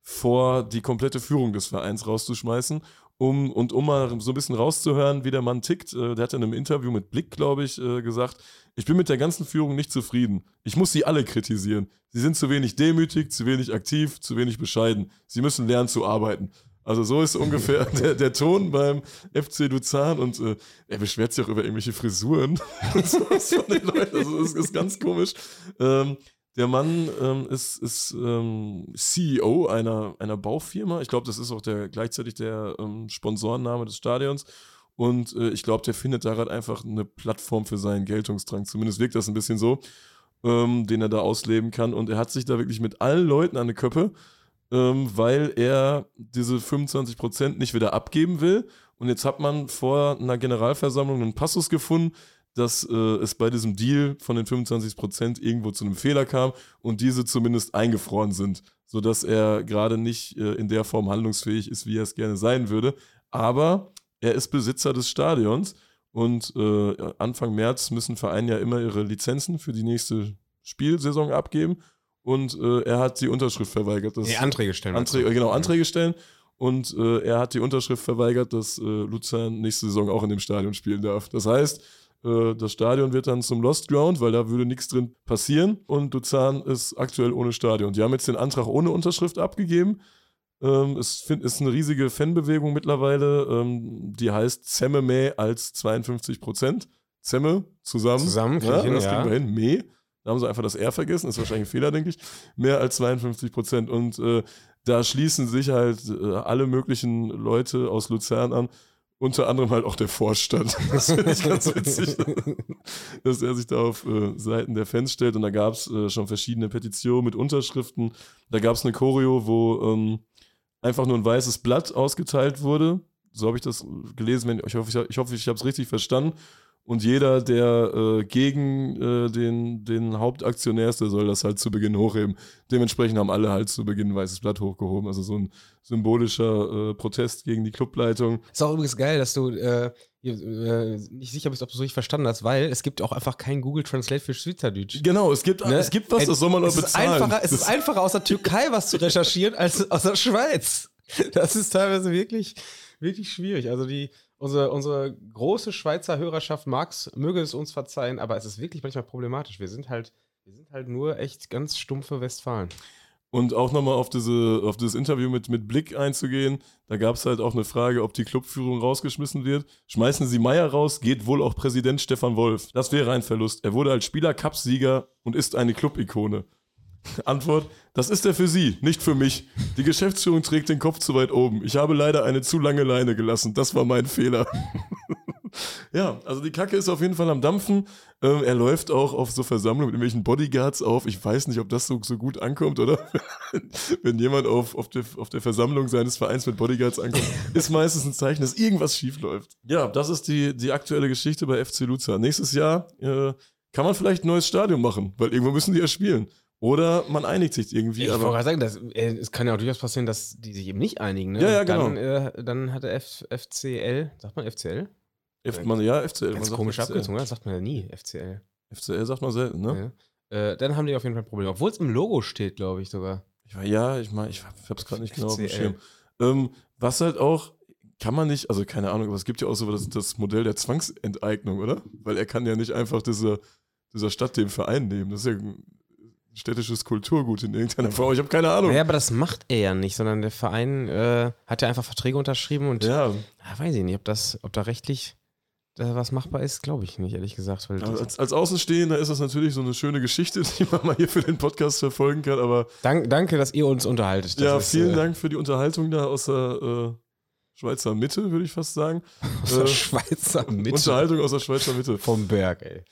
vor, die komplette Führung des Vereins rauszuschmeißen. Um, und um mal so ein bisschen rauszuhören, wie der Mann tickt, äh, der hat in einem Interview mit Blick, glaube ich, äh, gesagt, ich bin mit der ganzen Führung nicht zufrieden. Ich muss sie alle kritisieren. Sie sind zu wenig demütig, zu wenig aktiv, zu wenig bescheiden. Sie müssen lernen zu arbeiten. Also so ist ungefähr der, der Ton beim FC Luzern und äh, er beschwert sich auch über irgendwelche Frisuren und sowas von den Leuten. Also das ist ganz komisch. Ähm, der Mann ähm, ist, ist ähm, CEO einer, einer Baufirma. Ich glaube, das ist auch der gleichzeitig der ähm, Sponsorenname des Stadions. Und äh, ich glaube, der findet da gerade einfach eine Plattform für seinen Geltungsdrang. Zumindest wirkt das ein bisschen so, ähm, den er da ausleben kann. Und er hat sich da wirklich mit allen Leuten an die Köppe, ähm, weil er diese 25% nicht wieder abgeben will. Und jetzt hat man vor einer Generalversammlung einen Passus gefunden, dass äh, es bei diesem Deal von den 25% irgendwo zu einem Fehler kam und diese zumindest eingefroren sind, sodass er gerade nicht äh, in der Form handlungsfähig ist, wie er es gerne sein würde. Aber er ist Besitzer des Stadions und äh, Anfang März müssen Vereine ja immer ihre Lizenzen für die nächste Spielsaison abgeben und er hat die Unterschrift verweigert. Dass, nee, Anträge stellen. Anträge, genau, Anträge stellen und er hat die Unterschrift verweigert, dass Luzern nächste Saison auch in dem Stadion spielen darf. Das heißt, das Stadion wird dann zum Lost Ground, weil da würde nichts drin passieren und Luzern ist aktuell ohne Stadion. Die haben jetzt den Antrag ohne Unterschrift abgegeben. Ähm, es ist eine riesige Fanbewegung mittlerweile, ähm, die heißt Zemme mehr als 52 Prozent. Zemme zusammen. Zusammen, ja, hin, das ja. kriegen wir hin. Meh. Da haben sie einfach das R vergessen, ist wahrscheinlich ein Fehler, denke ich. Mehr als 52 Prozent. Und äh, da schließen sich halt äh, alle möglichen Leute aus Luzern an. Unter anderem halt auch der Vorstand. Das finde ich ganz witzig, dass er sich da auf äh, Seiten der Fans stellt. Und da gab es äh, schon verschiedene Petitionen mit Unterschriften. Da gab es eine Choreo, wo ähm, einfach nur ein weißes Blatt ausgeteilt wurde. So habe ich das gelesen. Ich hoffe, ich, ich, hoffe, ich habe es richtig verstanden. Und jeder, der äh, gegen äh, den, den Hauptaktionär ist, der soll das halt zu Beginn hochheben. Dementsprechend haben alle halt zu Beginn ein weißes Blatt hochgehoben. Also so ein symbolischer äh, Protest gegen die Clubleitung. Ist auch übrigens geil, dass du äh, äh, nicht sicher bist, ob du es richtig verstanden hast, weil es gibt auch einfach kein Google Translate für Schweizerdeutsch. Genau, es gibt, ne? es gibt was, das soll man auch bezahlen. Ist einfacher, es ist einfacher, aus der Türkei was zu recherchieren, als aus der Schweiz. Das ist teilweise wirklich, wirklich schwierig. Also die Unsere, unsere große Schweizer Hörerschaft mag's, möge es uns verzeihen, aber es ist wirklich manchmal problematisch. Wir sind halt, wir sind halt nur echt ganz stumpfe Westfalen. Und auch nochmal auf, diese, auf dieses Interview mit, mit Blick einzugehen, da gab es halt auch eine Frage, ob die Clubführung rausgeschmissen wird. Schmeißen Sie Meier raus, geht wohl auch Präsident Stefan Wolf. Das wäre ein Verlust. Er wurde als Spieler Cupsieger und ist eine Clubikone. Antwort: Das ist er für Sie, nicht für mich. Die Geschäftsführung trägt den Kopf zu weit oben. Ich habe leider eine zu lange Leine gelassen. Das war mein Fehler. ja, also die Kacke ist auf jeden Fall am Dampfen. Ähm, er läuft auch auf so Versammlungen mit irgendwelchen Bodyguards auf. Ich weiß nicht, ob das so, so gut ankommt, oder? Wenn jemand auf, auf, der, auf der Versammlung seines Vereins mit Bodyguards ankommt, ist meistens ein Zeichen, dass irgendwas schief läuft. Ja, das ist die, die aktuelle Geschichte bei FC Luzern. Nächstes Jahr äh, kann man vielleicht ein neues Stadion machen, weil irgendwo müssen die ja spielen. Oder man einigt sich irgendwie. Ich wollte gerade sagen, das, äh, es kann ja auch durchaus passieren, dass die sich eben nicht einigen. Ne? Ja, ja, genau. Dann, äh, dann hat der F FCL, sagt man FCL? F man, ja, FCL. Ganz komische Abkürzung, ne? das sagt man ja nie, FCL. FCL sagt man selten, ne? Ja. Äh, dann haben die auf jeden Fall ein Problem. Obwohl es im Logo steht, glaube ich sogar. Ich war, ja, ich meine, ich habe es gerade nicht genau auf dem Schirm. Ähm, was halt auch, kann man nicht, also keine Ahnung, aber es gibt ja auch so das, das Modell der Zwangsenteignung, oder? Weil er kann ja nicht einfach diese, dieser Stadt den Verein nehmen. Das ist ja städtisches Kulturgut in irgendeiner Form. Ich habe keine Ahnung. Ja, aber das macht er ja nicht, sondern der Verein äh, hat ja einfach Verträge unterschrieben und ja. ja weiß ich nicht, ob das, ob da rechtlich was machbar ist, glaube ich nicht, ehrlich gesagt. als, als Außenstehender ist das natürlich so eine schöne Geschichte, die man mal hier für den Podcast verfolgen kann, aber. Dank, danke, dass ihr uns unterhaltet. Das ja, ist, vielen äh, Dank für die Unterhaltung da aus der äh, Schweizer Mitte, würde ich fast sagen. Aus der äh, Schweizer Mitte. Unterhaltung aus der Schweizer Mitte. Vom Berg, ey.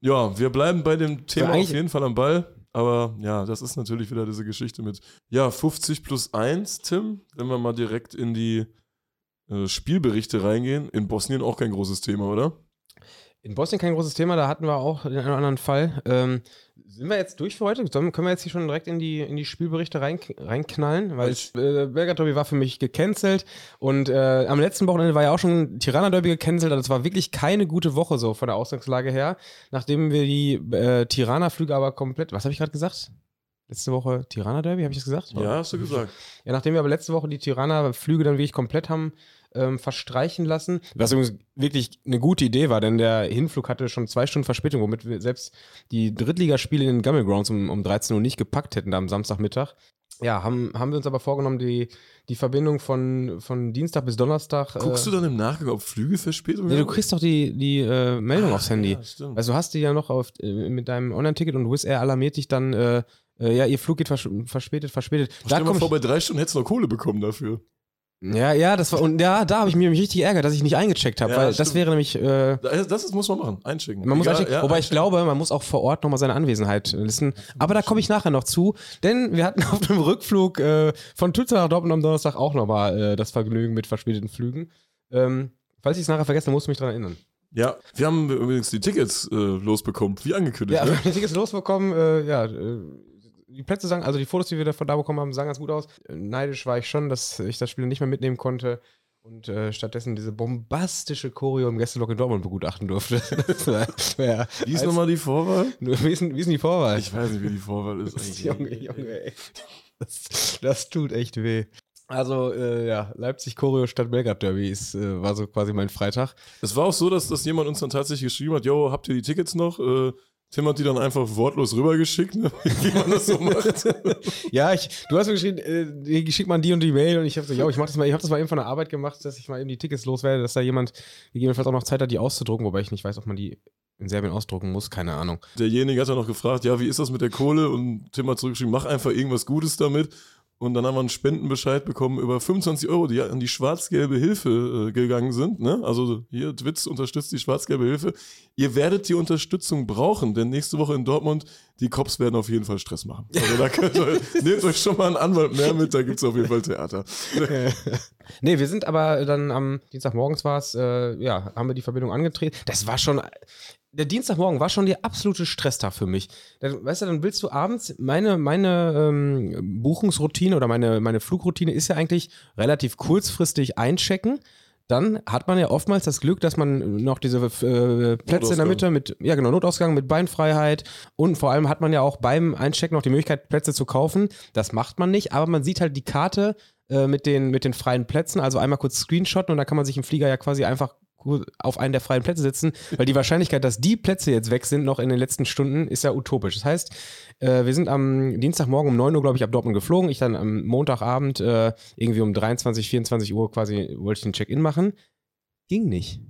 Ja, wir bleiben bei dem Thema auf jeden Fall am Ball. Aber ja, das ist natürlich wieder diese Geschichte mit, ja, 50 plus 1, Tim, wenn wir mal direkt in die äh, Spielberichte reingehen. In Bosnien auch kein großes Thema, oder? In Bosnien kein großes Thema, da hatten wir auch den einen oder anderen Fall. Ähm, sind wir jetzt durch für heute? Sollen, können wir jetzt hier schon direkt in die, in die Spielberichte rein, reinknallen? Weil ich, äh, Belgrad Derby war für mich gecancelt und äh, am letzten Wochenende war ja auch schon Tirana Derby gecancelt. Also es war wirklich keine gute Woche so von der Ausgangslage her. Nachdem wir die äh, Tirana-Flüge aber komplett, was habe ich gerade gesagt? Letzte Woche Tirana Derby, habe ich das gesagt? Ja, hast du gesagt. Ja, nachdem wir aber letzte Woche die Tirana-Flüge dann wirklich komplett haben ähm, verstreichen lassen. Was übrigens wirklich eine gute Idee war, denn der Hinflug hatte schon zwei Stunden Verspätung, womit wir selbst die Drittligaspiele in den Gummel Grounds um, um 13 Uhr nicht gepackt hätten da am Samstagmittag. Ja, haben, haben wir uns aber vorgenommen, die, die Verbindung von, von Dienstag bis Donnerstag. Guckst äh, du dann im Nachgang, ob Flüge Verspätung Nee, du kriegst doch die, die äh, Meldung ah, aufs Handy. Ja, stimmt. Also du hast die ja noch auf, äh, mit deinem Online-Ticket und Wizz Air alarmiert dich dann, äh, äh, ja, ihr Flug geht vers verspätet, verspätet. Stell dir mal vor, bei drei Stunden hättest du noch Kohle bekommen dafür. Ja, ja, das war und ja, da habe ich mich richtig ärgert, dass ich nicht eingecheckt habe, ja, weil stimmt. das wäre nämlich. Äh, das ist, muss man machen, einschicken. Man muss einchecken, ja, wobei einschicken. ich glaube, man muss auch vor Ort nochmal seine Anwesenheit listen. Aber da komme ich nachher noch zu, denn wir hatten auf dem Rückflug äh, von Tütze nach Dortmund am Donnerstag auch nochmal äh, das Vergnügen mit verspäteten Flügen. Ähm, falls ich es nachher vergesse, musst du mich daran erinnern. Ja, wir haben übrigens die Tickets äh, losbekommen, wie angekündigt. Ja, ne? wir haben die Tickets losbekommen. Äh, ja, äh, die Plätze sagen, also die Fotos, die wir davon da bekommen haben, sahen ganz gut aus. Neidisch war ich schon, dass ich das Spiel nicht mehr mitnehmen konnte und äh, stattdessen diese bombastische Choreo im Gästelok in Dortmund begutachten durfte. War- wär- Wie ist nochmal die Vorwahl? Wie ist, denn- wie ist denn die Vorwahl? Ich weiß nicht, wie die Vorwahl ist. eigentlich. Junge, Junge, ey. Das, das tut echt weh. Also, äh, ja, Leipzig Choreo statt Belgrad Derby ist, äh, war so quasi mein Freitag. Es war auch so, dass, dass jemand uns dann tatsächlich geschrieben hat, yo, habt ihr die Tickets noch? Äh, Tim hat die dann einfach wortlos rübergeschickt, ne? wie man das so macht. Ja, ich, du hast mir geschrieben, äh, ich schick mal die und die Mail und ich habe so, ja, ich mach das mal, ich habe das mal eben von der Arbeit gemacht, dass ich mal eben die Tickets loswerde, dass da jemand gegebenenfalls auch noch Zeit hat, die auszudrucken, wobei ich nicht weiß, ob man die in Serbien ausdrucken muss, keine Ahnung. Derjenige hat dann noch gefragt, ja, wie ist das mit der Kohle? Und Tim hat zurückgeschrieben, mach einfach irgendwas Gutes damit. Und dann haben wir einen Spendenbescheid bekommen über 25 Euro, die an die schwarz-gelbe Hilfe äh, gegangen sind. Ne? Also hier, Twitz unterstützt die schwarz-gelbe Hilfe. Ihr werdet die Unterstützung brauchen, denn nächste Woche in Dortmund, die Cops werden auf jeden Fall Stress machen. Also da könnt ihr, nehmt euch schon mal einen Anwalt mehr mit, da gibt's auf jeden Fall Theater. nee, wir sind aber dann am Dienstagmorgens war es, äh, ja, haben wir die Verbindung angetreten. Das war schon, der Dienstagmorgen war schon der absolute Stresstag für mich. Dann, weißt du, dann willst du abends, meine, meine ähm, Buchungsroutine oder meine, meine Flugroutine ist ja eigentlich relativ kurzfristig einchecken. Dann hat man ja oftmals das Glück, dass man noch diese äh, Plätze in der. Mitte mit, ja genau, Notausgang mit Beinfreiheit und vor allem hat man ja auch beim Einchecken noch die Möglichkeit, Plätze zu kaufen. Das macht man nicht, aber man sieht halt die Karte äh, mit, den, mit den freien Plätzen, also einmal kurz screenshotten und dann kann man sich im Flieger ja quasi einfach auf einen der freien Plätze sitzen, weil die Wahrscheinlichkeit, dass die Plätze jetzt weg sind, noch in den letzten Stunden, ist ja utopisch. Das heißt, äh, wir sind am Dienstagmorgen um 9 Uhr, glaube ich, ab Dortmund geflogen. Ich dann am Montagabend äh, irgendwie um 23, 24 Uhr quasi wollte ich den Check-in machen. Ging nicht.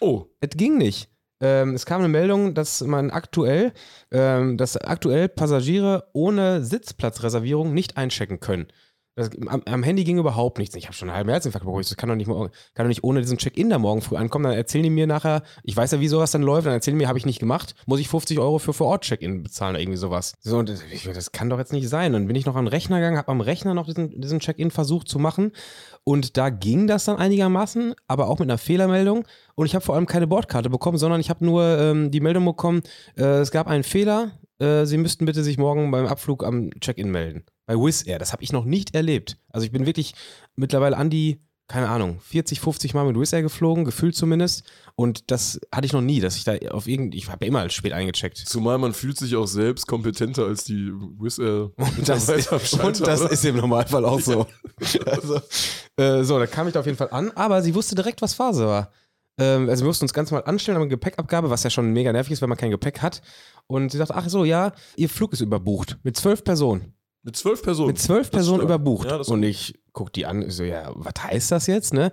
Oh, Es ging nicht. Ähm, es kam eine Meldung, dass man aktuell, ähm, dass aktuell Passagiere ohne Sitzplatzreservierung nicht einchecken können. Das, am, am Handy ging überhaupt nichts. Ich habe schon einen halben Herzinfarkt bekommen. Das kann doch, nicht, kann doch nicht ohne diesen Check-in da morgen früh ankommen. Dann erzählen die mir nachher, ich weiß ja, wie sowas dann läuft, dann erzählen die mir, habe ich nicht gemacht, muss ich 50 Euro für Vor-Ort-Check-in bezahlen oder irgendwie sowas. So, und das- ich, das kann doch jetzt nicht sein. Dann bin ich noch an den Rechner gegangen, habe am Rechner noch diesen, diesen Check-in versucht zu machen. Und da ging das dann einigermaßen, aber auch mit einer Fehlermeldung. Und ich habe vor allem keine Bordkarte bekommen, sondern ich habe nur ähm, die Meldung bekommen, äh, es gab einen Fehler. Äh, Sie müssten bitte sich morgen beim Abflug am Check-in melden. Bei Wizz Air. Das habe ich noch nicht erlebt. Also ich bin wirklich mittlerweile an die, keine Ahnung, 40, 50 Mal mit Wizz Air geflogen, gefühlt zumindest. Und das hatte ich noch nie, dass ich da auf irgendein, ich habe ja immer spät eingecheckt. zumal man fühlt sich auch selbst kompetenter als die Wizz Air Und das, und das ist im Normalfall auch so. also, äh, so, da kam ich da auf jeden Fall an, aber sie wusste direkt, was Phase war. Ähm, also wir mussten uns ganz mal anstellen, haben eine Gepäckabgabe, was ja schon mega nervig ist, wenn man kein Gepäck hat. Und sie sagte, ach so, ja, ihr Flug ist überbucht. Mit zwölf Personen. Mit zwölf Personen. Mit zwölf Das Personen stimmt. überbucht. Ja, und ich guck die an, so, ja, was heißt das jetzt, ne?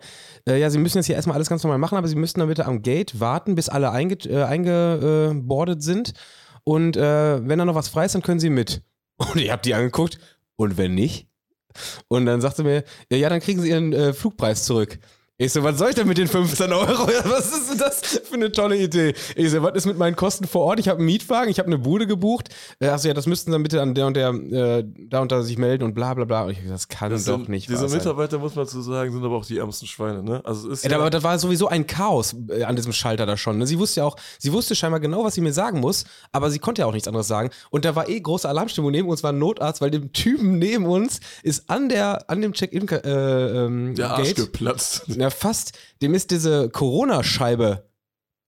Äh, ja, sie müssen jetzt hier erstmal alles ganz normal machen, aber sie müssten dann bitte am Gate warten, bis alle äh, eingebordet sind. Und äh, wenn da noch was frei ist, dann können sie mit. Und ich habe die angeguckt. Und wenn nicht? Und dann sagte mir, ja, ja, dann kriegen sie ihren äh, Flugpreis zurück. Ich so, was soll ich denn mit den 15 Euro? Ja, Was ist denn das für eine tolle Idee? Ich so, was ist mit meinen Kosten vor Ort? Ich habe einen Mietwagen, ich habe eine Bude gebucht. Äh, Achso, ja, das müssten dann bitte an der und der, äh, da und da sich melden und bla bla bla. Und ich, das kann Das doch sind, nicht diese. Mitarbeiter, muss man zu sagen, sind aber auch die ärmsten Schweine, ne? Also es ist Ja, aber das war sowieso ein Chaos äh, an diesem Schalter da schon. Ne? Sie wusste ja auch, sie wusste scheinbar genau, was sie mir sagen muss, aber sie konnte ja auch nichts anderes sagen. Und da war eh große Alarmstimmung. Neben uns war ein Notarzt, weil dem Typen neben uns ist an der, an dem Check-in äh, ähm, der Arsch Gate, geplatzt. ja fast, dem ist diese Corona-Scheibe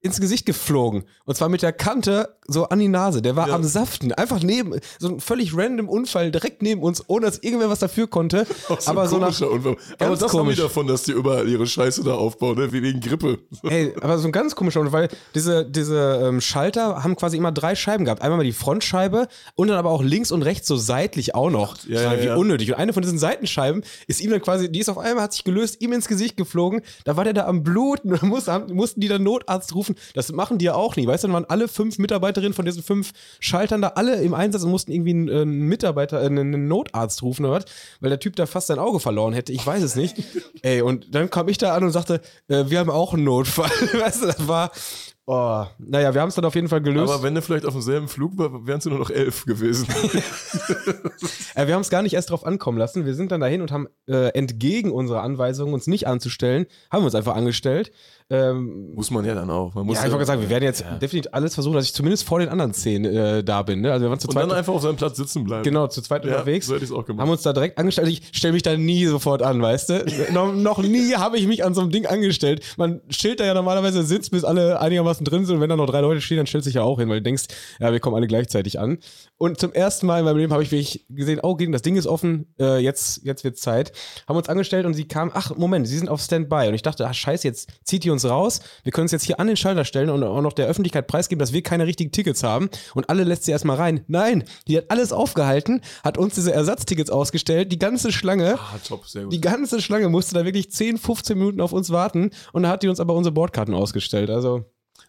ins Gesicht geflogen. Und zwar mit der Kante so an die Nase. Der war Ja. am Saften. Einfach neben, so ein völlig random Unfall direkt neben uns, ohne dass irgendwer was dafür konnte. Auch so aber ein so nach, komischer Unfall. Aber das haben komisch. die davon, dass die überall ihre Scheiße da aufbauen, ne? wie wegen Grippe. Ey, aber so ein ganz komischer Unfall, weil diese, diese ähm, Schalter haben quasi immer drei Scheiben gehabt. Einmal mal die Frontscheibe und dann aber auch links und rechts so seitlich auch noch. Ja, ja, wie unnötig. Und eine von diesen Seitenscheiben ist ihm dann quasi, die ist auf einmal, hat sich gelöst, ihm ins Gesicht geflogen. Da war der da am Bluten und haben- mussten die dann Notarzt rufen. Das machen die ja auch nie. Weißt du, dann waren alle fünf Mitarbeiterinnen von diesen fünf Schaltern da alle im Einsatz und mussten irgendwie einen, äh, einen Mitarbeiter, äh, einen Notarzt rufen oder was, weil der Typ da fast sein Auge verloren hätte. Ich weiß es nicht. Ey, und dann kam ich da an und sagte, äh, wir haben auch einen Notfall. weißt du, das war, Oh, naja, wir haben es dann auf jeden Fall gelöst. Aber wenn du vielleicht auf demselben Flug war, wären es nur noch elf gewesen. äh, wir haben es gar nicht erst drauf ankommen lassen. Wir sind dann dahin und haben äh, entgegen unserer Anweisung, uns nicht anzustellen, haben wir uns einfach angestellt. Ähm, muss man ja dann auch. Man muss ja, einfach gesagt, wir werden jetzt ja. definitiv alles versuchen, dass ich zumindest vor den anderen zehn äh, da bin. Ne? Also wir waren zu und zweit dann einfach auf seinem Platz sitzen bleiben. Genau, zu zweit ja, unterwegs. So hätte ich auch gemacht. Haben uns da direkt angestellt. Ich stelle mich da nie sofort an, weißt du? noch, noch nie habe ich mich an so einem Ding angestellt. Man stellt da ja normalerweise sitzt, bis alle einigermaßen drin sind und wenn da noch drei Leute stehen, dann stellt sich ja auch hin, weil du denkst, ja, wir kommen alle gleichzeitig an. Und zum ersten Mal in meinem Leben habe ich wirklich gesehen, oh, das Ding ist offen, äh, jetzt, jetzt wird Zeit. Haben uns angestellt und sie kam, ach, Moment, sie sind auf Standby. Und ich dachte, ach, scheiße, jetzt zieht die uns raus. Wir können uns jetzt hier an den Schalter stellen und auch noch der Öffentlichkeit preisgeben, dass wir keine richtigen Tickets haben. Und alle lässt sie erstmal rein. Nein, die hat alles aufgehalten, hat uns diese Ersatztickets ausgestellt, die ganze Schlange. Ah, top, sehr gut. Die ganze Schlange musste da wirklich 10, 15 Minuten auf uns warten und da hat die uns aber unsere Bordkarten ausgestellt. Also.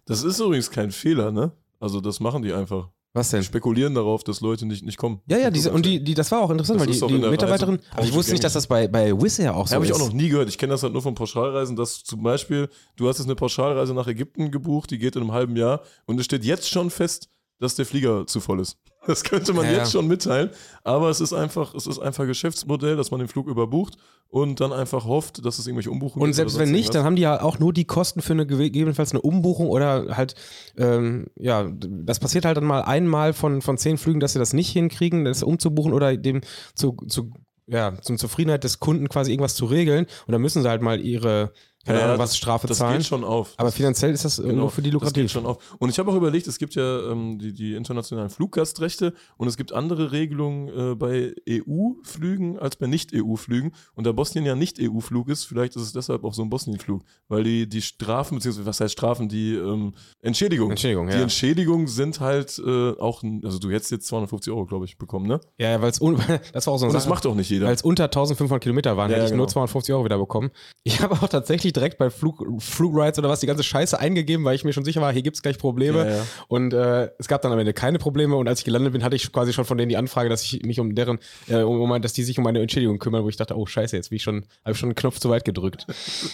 Das ist übrigens kein Fehler, ne? Also das machen die einfach. Was denn? Spekulieren darauf, dass Leute nicht, nicht kommen. Ja, ja, diese, und die, die, das war auch interessant, das weil die, die Mitarbeiterin, aber ich wusste nicht, dass das bei, bei Wizz ja auch so Habe ich auch noch nie gehört. Ich kenne das halt nur von Pauschalreisen, dass zum Beispiel, du hast jetzt eine Pauschalreise nach Ägypten gebucht, die geht in einem halben Jahr und es steht jetzt schon fest, dass der Flieger zu voll ist. Das könnte man ja, jetzt schon mitteilen, aber es ist einfach, es ist einfach Geschäftsmodell, dass man den Flug überbucht und dann einfach hofft, dass es irgendwelche Umbuchungen Und selbst wenn nicht, was. dann haben die ja auch nur die Kosten für eine gegebenenfalls eine Umbuchung oder halt, ähm, ja, das passiert halt dann mal einmal von, von zehn Flügen, dass sie das nicht hinkriegen, das umzubuchen oder dem zu, zu ja, zum Zufriedenheit des Kunden quasi irgendwas zu regeln und dann müssen sie halt mal ihre keine ja, Ahnung, was Strafe das zahlen. Das geht schon auf. Aber finanziell ist das genau, nur für die lukrativ. Das geht schon auf. Und ich habe auch überlegt, es gibt ja ähm, die, die internationalen Fluggastrechte und es gibt andere Regelungen äh, bei EU-Flügen als bei Nicht-EU-Flügen. Und da Bosnien ja Nicht-EU-Flug ist, vielleicht ist es deshalb auch so ein Bosnien-Flug. Weil die, die Strafen, beziehungsweise was heißt Strafen, die ähm, Entschädigung. Entschädigung, ja. Die Entschädigungen sind halt äh, auch, also du hättest jetzt 250 Euro, glaube ich, bekommen, ne? Ja, ja weil es, das war auch so eine Und das macht auch nicht jeder. Weil es unter 1500 Kilometer waren, ja, hätte ich genau. nur 250 Euro wieder bekommen. Ich habe auch tatsächlich direkt bei Flug, Flugrides oder was die ganze Scheiße eingegeben, weil ich mir schon sicher war, hier gibt es gleich Probleme. Ja, ja. Und äh, es gab dann am Ende keine Probleme. Und als ich gelandet bin, hatte ich quasi schon von denen die Anfrage, dass ich mich um deren, äh, um, dass die sich um meine Entschädigung kümmern, wo ich dachte, oh Scheiße, jetzt bin ich schon, habe ich schon einen Knopf zu weit gedrückt.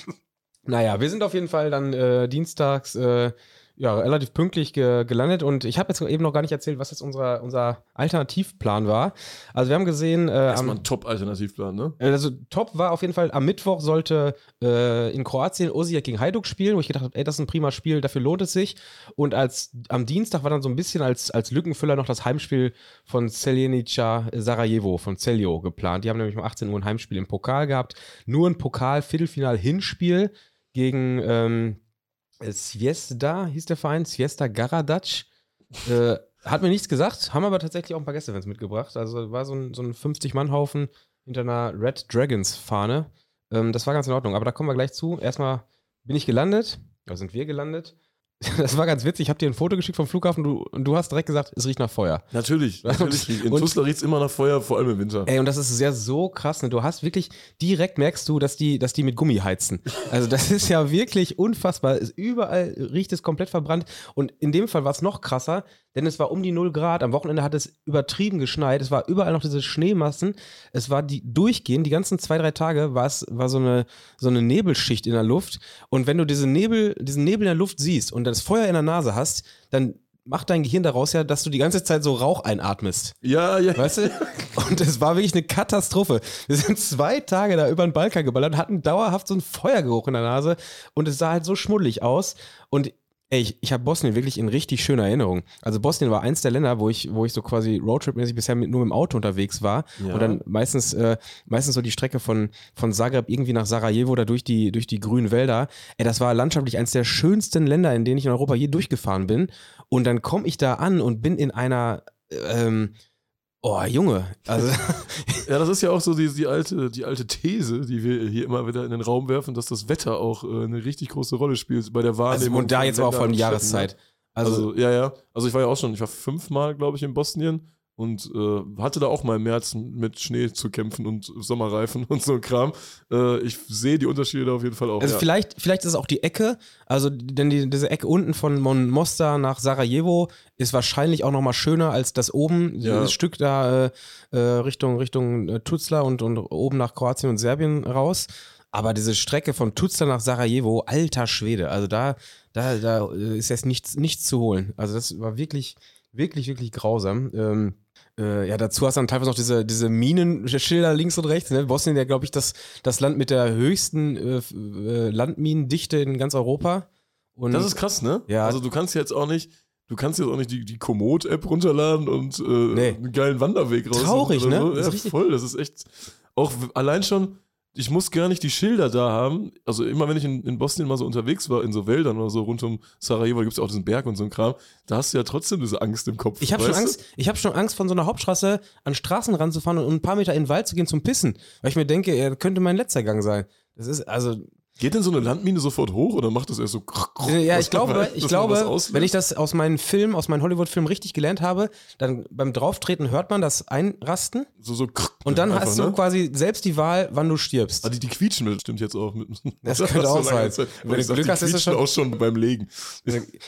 naja, wir sind auf jeden Fall dann äh, dienstags äh, ja, relativ pünktlich ge gelandet und ich habe jetzt eben noch gar nicht erzählt, was jetzt unser, unser Alternativplan war. Also wir haben gesehen... Äh, Erstmal ein Top-Alternativplan, ne? Also top war auf jeden Fall, am Mittwoch sollte äh, in Kroatien Osijek gegen Hajduk spielen, wo ich gedacht habe, ey, das ist ein prima Spiel, dafür lohnt es sich. Und als am Dienstag war dann so ein bisschen als, als Lückenfüller noch das Heimspiel von Celjenica Sarajevo, von Celjo geplant. Die haben nämlich um 18 Uhr ein Heimspiel im Pokal gehabt. Nur ein Pokal-Viertelfinal-Hinspiel gegen... Ähm, Siesta hieß der Verein, Siesta Garadac. Äh, hat mir nichts gesagt, haben aber tatsächlich auch ein paar Gästefans mitgebracht. Also war so ein, so ein 50-Mann-Haufen hinter einer Red Dragons-Fahne. Ähm, das war ganz in Ordnung, aber da kommen wir gleich zu. Erstmal bin ich gelandet, oder sind wir gelandet. Das war ganz witzig. Ich habe dir ein Foto geschickt vom Flughafen du, und du hast direkt gesagt, es riecht nach Feuer. Natürlich, natürlich. In Tuzla riecht es immer nach Feuer, vor allem im Winter. Ey, und das ist sehr so krass. Ne? Du hast wirklich, direkt merkst du, dass die, dass die mit Gummi heizen. Also das ist ja wirklich unfassbar. Überall riecht es komplett verbrannt. Und in dem Fall war es noch krasser, denn es war um die 0 Grad. Am Wochenende hat es übertrieben geschneit. Es war überall noch diese Schneemassen. Es war die durchgehend, die ganzen zwei, drei Tage war es war so eine, so eine Nebelschicht in der Luft. Und wenn du diese Nebel, diesen Nebel in der Luft siehst und das Feuer in der Nase hast, dann macht dein Gehirn daraus ja, dass du die ganze Zeit so Rauch einatmest. Ja, ja. Weißt du? Und es war wirklich eine Katastrophe. Wir sind zwei Tage da über den Balkan geballert, hatten dauerhaft so einen Feuergeruch in der Nase und es sah halt so schmuddelig aus. Und Ey, ich, ich habe Bosnien wirklich in richtig schöner Erinnerung. Also Bosnien war eins der Länder, wo ich, wo ich so quasi Roadtrip-mäßig bisher mit, nur im Auto unterwegs war. Ja. Und dann meistens, äh, meistens so die Strecke von, von Zagreb irgendwie nach Sarajevo oder durch die, durch die grünen Wälder. Ey, das war landschaftlich eins der schönsten Länder, in denen ich in Europa je durchgefahren bin. Und dann komme ich da an und bin in einer ähm, Oh, Junge. Also. ja, das ist ja auch so die, die, alte, die alte These, die wir hier immer wieder in den Raum werfen, dass das Wetter auch äh, eine richtig große Rolle spielt bei der Wahrnehmung. Also, und da jetzt aber auch von Jahreszeit. Also, also, ja, ja. Also ich war ja auch schon, ich war fünfmal, glaube ich, in Bosnien und äh, hatte da auch mal im März mit Schnee zu kämpfen und Sommerreifen und so Kram. Äh, ich sehe die Unterschiede da auf jeden Fall auch. Also ja. vielleicht, vielleicht ist es auch die Ecke, also denn die, diese Ecke unten von Mon Mostar nach Sarajevo ist wahrscheinlich auch nochmal schöner als das oben, ja. das Stück da äh, äh Richtung, Richtung äh, Tuzla und, und oben nach Kroatien und Serbien raus. Aber diese Strecke von Tuzla nach Sarajevo, alter Schwede, also da, da, da äh, ist jetzt nichts, nichts zu holen. Also das war wirklich, wirklich, wirklich grausam. Ähm, äh, ja, dazu hast du dann teilweise noch diese, diese Minenschilder links und rechts. Ne? Bosnien ja, glaube ich, das, das Land mit der höchsten äh, äh, Landminendichte in ganz Europa. Und das ist krass, ne? Ja. Also du kannst jetzt auch nicht, du kannst jetzt auch nicht die, die Komoot-App runterladen und äh, Nee. einen geilen Wanderweg raus. Traurig, ne? So. Das Ja, ist richtig- voll. Das ist echt. Auch allein schon, ich muss gar nicht die Schilder da haben. Also immer wenn ich in, in Bosnien mal so unterwegs war, in so Wäldern oder so rund um Sarajevo, gibt es auch diesen Berg und so ein Kram, da hast du ja trotzdem diese Angst im Kopf. Ich habe schon? Angst, ich habe schon Angst, von so einer Hauptstraße an Straßen ranzufahren und ein paar Meter in den Wald zu gehen zum Pissen, weil ich mir denke, er könnte mein letzter Gang sein. Das ist also Geht denn so eine Landmine sofort hoch oder macht das erst so? Ja, ich glaube, man- ich glaube, wenn ich das aus meinen Filmen, aus meinen Hollywood-Filmen richtig gelernt habe, dann beim Drauftreten hört man das Einrasten so, so und dann einfach, hast du ne? quasi selbst die Wahl, wann du stirbst. Ah, die, die quietschen mit, stimmt jetzt auch mit. Das könnte auch sein. Wenn Wenn du sag, Glück hast, ist es schon- auch schon beim Legen.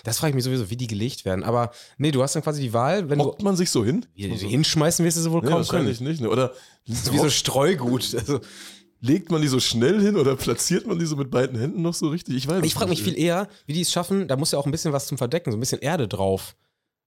Das frage ich mich sowieso, wie die gelegt werden. Aber nee, du hast dann quasi die Wahl, wenn du Hockt man sich so hin? wie, Also, hinschmeißen wirst du sie wohl nee, kaum können. wahrscheinlich nicht. Ne? Oder Wie so Streugut. Also, legt man die so schnell hin oder platziert man die so mit beiden Händen noch so richtig? Ich weiß ich frage mich viel eher, wie die es schaffen, da muss ja auch ein bisschen was zum Verdecken, so ein bisschen Erde drauf.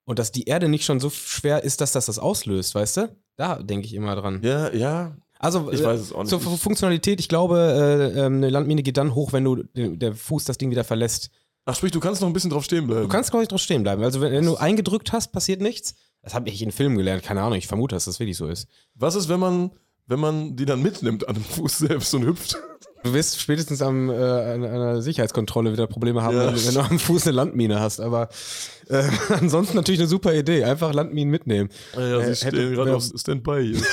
Und dass die Erde nicht schon so schwer ist, dass das das auslöst, weißt du? Da denke ich immer dran. Ja, ja. Also Ich äh, weiß es auch nicht. Zur Fu- Funktionalität, ich glaube, äh, ähm, eine Landmine geht dann hoch, wenn du der Fuß das Ding wieder verlässt. Ach, sprich, du kannst noch ein bisschen drauf stehen bleiben. Du kannst, glaube ich, drauf stehen bleiben. Also, wenn, wenn du eingedrückt hast, passiert nichts. Das habe ich in Filmen gelernt, keine Ahnung. Ich vermute, dass das wirklich so ist. Was ist, wenn man, wenn man die dann mitnimmt an dem Fuß selbst und hüpft? Du wirst spätestens am, äh, an einer Sicherheitskontrolle wieder Probleme haben, Ja. wenn, wenn du am Fuß eine Landmine hast. Aber äh, ansonsten natürlich eine super Idee. Einfach Landminen mitnehmen. Ja, Äh, sie hätte- stehen gerade auf Standby hier.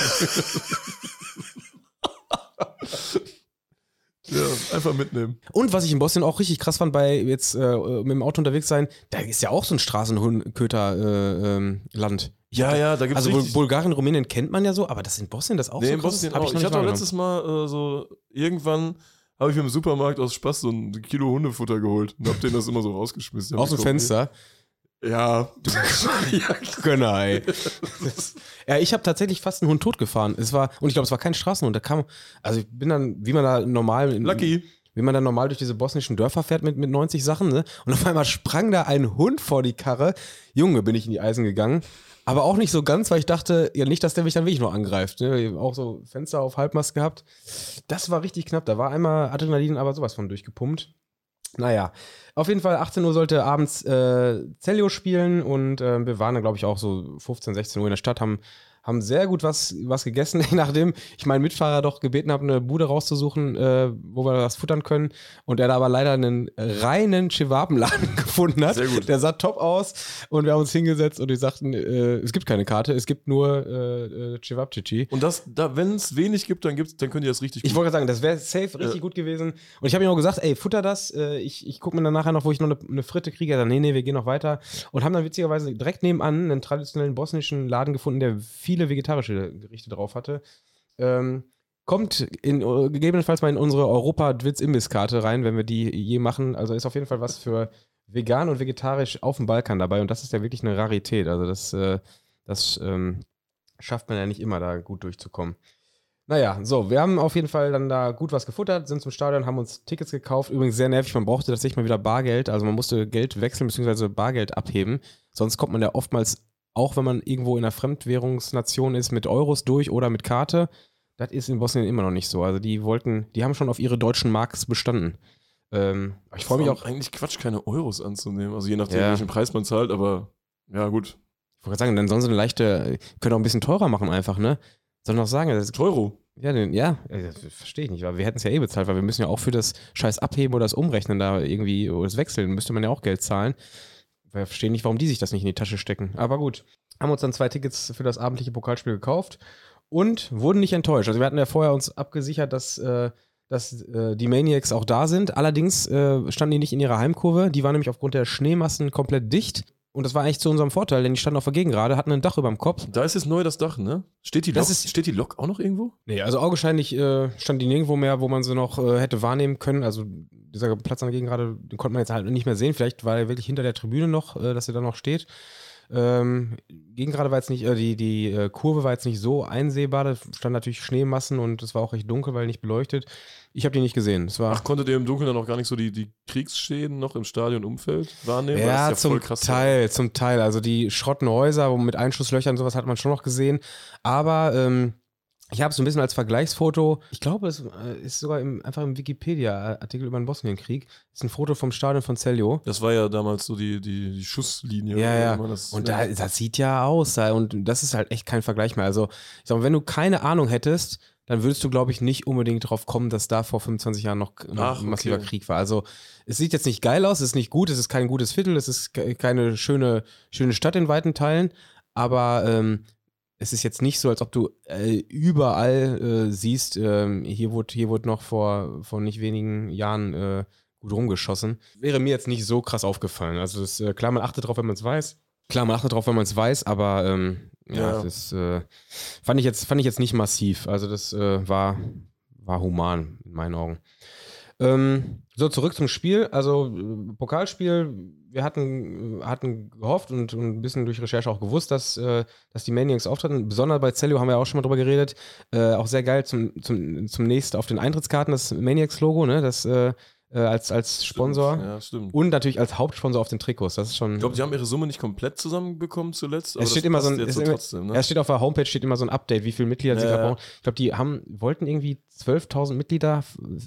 ja, einfach mitnehmen. Und was ich in Bosnien auch richtig krass fand, bei jetzt äh, mit dem Auto unterwegs sein, da ist ja auch so ein Straßenköter-Land. Äh, ähm, Land. Ja, ja, da gibt es Also. Bulgarien, Rumänien kennt man ja so, aber das in Bosnien das auch Nee, so in Bosnien auch. ich, Ich hatte auch letztes Mal äh, so, irgendwann habe ich mir im Supermarkt aus Spaß so ein Kilo Hundefutter geholt und hab denen das immer so rausgeschmissen. Aus dem Fenster. Ja. ja. Gönner, ey. Ja, ich habe tatsächlich fast einen Hund totgefahren. Es war, und ich glaube, es war kein Straßenhund. Da kam, also ich bin dann, wie man da normal, in- Lucky. wie man dann normal durch diese bosnischen Dörfer fährt mit, mit 90 Sachen, ne? Und auf einmal sprang da ein Hund vor die Karre. Junge, bin ich in die Eisen gegangen. Aber auch nicht so ganz, weil ich dachte, ja nicht, dass der mich dann wirklich noch angreift. Ne? Auch so Fenster auf Halbmast gehabt. Das war richtig knapp. Da war einmal Adrenalin aber sowas von durchgepumpt. Naja, auf jeden Fall 18 Uhr sollte abends äh, Cellio spielen und äh, wir waren dann, glaube ich, auch so 15, 16 Uhr in der Stadt, haben, haben sehr gut was, was gegessen, nachdem ich meinen Mitfahrer doch gebeten habe, eine Bude rauszusuchen, äh, wo wir das futtern können. Und er da aber leider einen reinen Chewabenladen gefunden hat. Sehr gut. Der sah top aus und wir haben uns hingesetzt und die sagten, äh, es gibt keine Karte, es gibt nur äh, äh, Cevapcici. Und das, da, wenn es wenig gibt, dann gibt's, dann könnt ihr das richtig Ich wollte gerade sagen, das wäre safe richtig Ja. gut gewesen. Und ich habe ihm auch gesagt, ey, futter das. Äh, ich ich gucke mir dann nachher noch, wo ich noch eine, eine Fritte kriege. Dann, nee, nee, wir gehen noch weiter. Und haben dann witzigerweise direkt nebenan einen traditionellen bosnischen Laden gefunden, der viele vegetarische Gerichte drauf hatte. Ähm, kommt in, äh, gegebenenfalls mal in unsere Europa-Dwitz-Imbiss-Karte rein, wenn wir die je machen. Also ist auf jeden Fall was für vegan und vegetarisch auf dem Balkan dabei. Und das ist ja wirklich eine Rarität. Also das, äh, das ähm, schafft man ja nicht immer, da gut durchzukommen. Naja, so, wir haben auf jeden Fall dann da gut was gefuttert, sind zum Stadion, haben uns Tickets gekauft. Übrigens sehr nervig, man brauchte tatsächlich mal wieder Bargeld. Also man musste Geld wechseln bzw. Bargeld abheben. Sonst kommt man ja oftmals, auch wenn man irgendwo in einer Fremdwährungsnation ist, mit Euros durch oder mit Karte. Das ist in Bosnien immer noch nicht so. Also die wollten, die haben schon auf ihre deutschen Marks bestanden. Ähm, ich freue mich auch. Eigentlich Quatsch, keine Euros anzunehmen. Also je nachdem, Ja. welchen Preis man zahlt, aber ja, gut. Ich wollte gerade sagen, dann sollen sie eine leichte, können auch ein bisschen teurer machen einfach, ne? Sollen noch sagen, das ist Euro. Ja, den, ja, äh, das verstehe ich nicht, weil wir hätten es ja eh bezahlt, weil wir müssen ja auch für das Scheiß abheben oder das Umrechnen da irgendwie oder das Wechseln, müsste man ja auch Geld zahlen. Wir verstehen nicht, warum die sich das nicht in die Tasche stecken. Aber gut. Haben uns dann zwei Tickets für das abendliche Pokalspiel gekauft und wurden nicht enttäuscht. Also wir hatten ja vorher uns abgesichert, dass, äh, dass äh, die Maniacs auch da sind. Allerdings äh, standen die nicht in ihrer Heimkurve. Die waren nämlich aufgrund der Schneemassen komplett dicht. Und das war eigentlich zu unserem Vorteil, denn die standen auf der Gegengrade, hatten ein Dach über dem Kopf. Da ist jetzt neu das Dach, ne? Steht die Lok, Das ist- steht die Lok auch noch irgendwo? Nee, also augenscheinlich äh, stand die nirgendwo mehr, wo man sie noch äh, hätte wahrnehmen können. Also dieser Platz an der Gegengrade, den konnte man jetzt halt nicht mehr sehen. Vielleicht war er wirklich hinter der Tribüne noch, äh, dass er da noch steht. Ähm, gegen gerade war jetzt nicht, äh, die, die äh, Kurve war jetzt nicht so einsehbar. Da stand natürlich Schneemassen und es war auch recht dunkel, weil nicht beleuchtet. Ich habe die nicht gesehen. Es war Ach, konntet ihr im Dunkeln dann auch gar nicht so die, die Kriegsschäden noch im Stadionumfeld wahrnehmen? Ja, ist zum. Teil, zum Teil. Also die schrotten Häuser mit Einschusslöchern und sowas hat man schon noch gesehen. Aber ähm, ich habe so ein bisschen als Vergleichsfoto, ich glaube, es äh, ist sogar im, einfach im Wikipedia-Artikel über den Bosnienkrieg, ist ein Foto vom Stadion von Celjo. Das war ja damals so die, die, die Schusslinie. Ja, ja. Das, Und da, das sieht ja aus. Und das ist halt echt kein Vergleich mehr. Also, ich sag mal, wenn du keine Ahnung hättest, dann würdest du, glaube ich, nicht unbedingt drauf kommen, dass da vor 25 Jahren noch, Ach, ein massiver okay. Krieg war. Also, es sieht jetzt nicht geil aus, es ist nicht gut, es ist kein gutes Viertel, es ist ke- keine schöne, schöne Stadt in weiten Teilen, aber ähm, es ist jetzt nicht so, als ob du äh, überall äh, siehst, ähm, hier wurde, hier wurde noch vor, vor nicht wenigen Jahren äh, gut rumgeschossen. Wäre mir jetzt nicht so krass aufgefallen. Also das, äh, klar, man achtet drauf, wenn man es weiß. Klar, man achtet drauf, wenn man es weiß, aber ähm, ja, Ja. das äh, fand, ich jetzt, fand ich jetzt nicht massiv. Also das äh, war, war human in meinen Augen. Ähm, so, zurück zum Spiel. Also, Pokalspiel, wir hatten, hatten gehofft und, und ein bisschen durch Recherche auch gewusst, dass, äh, dass die Maniacs auftreten. Besonders bei Cello haben wir ja auch schon mal drüber geredet. Äh, auch sehr geil zum, zum, zum nächsten auf den Eintrittskarten das Maniacs-Logo, ne? Das äh, äh, als, als Sponsor. Ja, stimmt. Und natürlich als Hauptsponsor auf den Trikots. Das ist schon. Ich glaube, die haben ihre Summe nicht komplett zusammenbekommen zuletzt. Es steht immer so ein- es so trotzdem, ne? Ja, es steht auf der Homepage steht immer so ein Update, wie viele Mitglieder sie Ja, gerade ja. brauchen. Ich glaube, die haben, wollten irgendwie 12.000 Mitglieder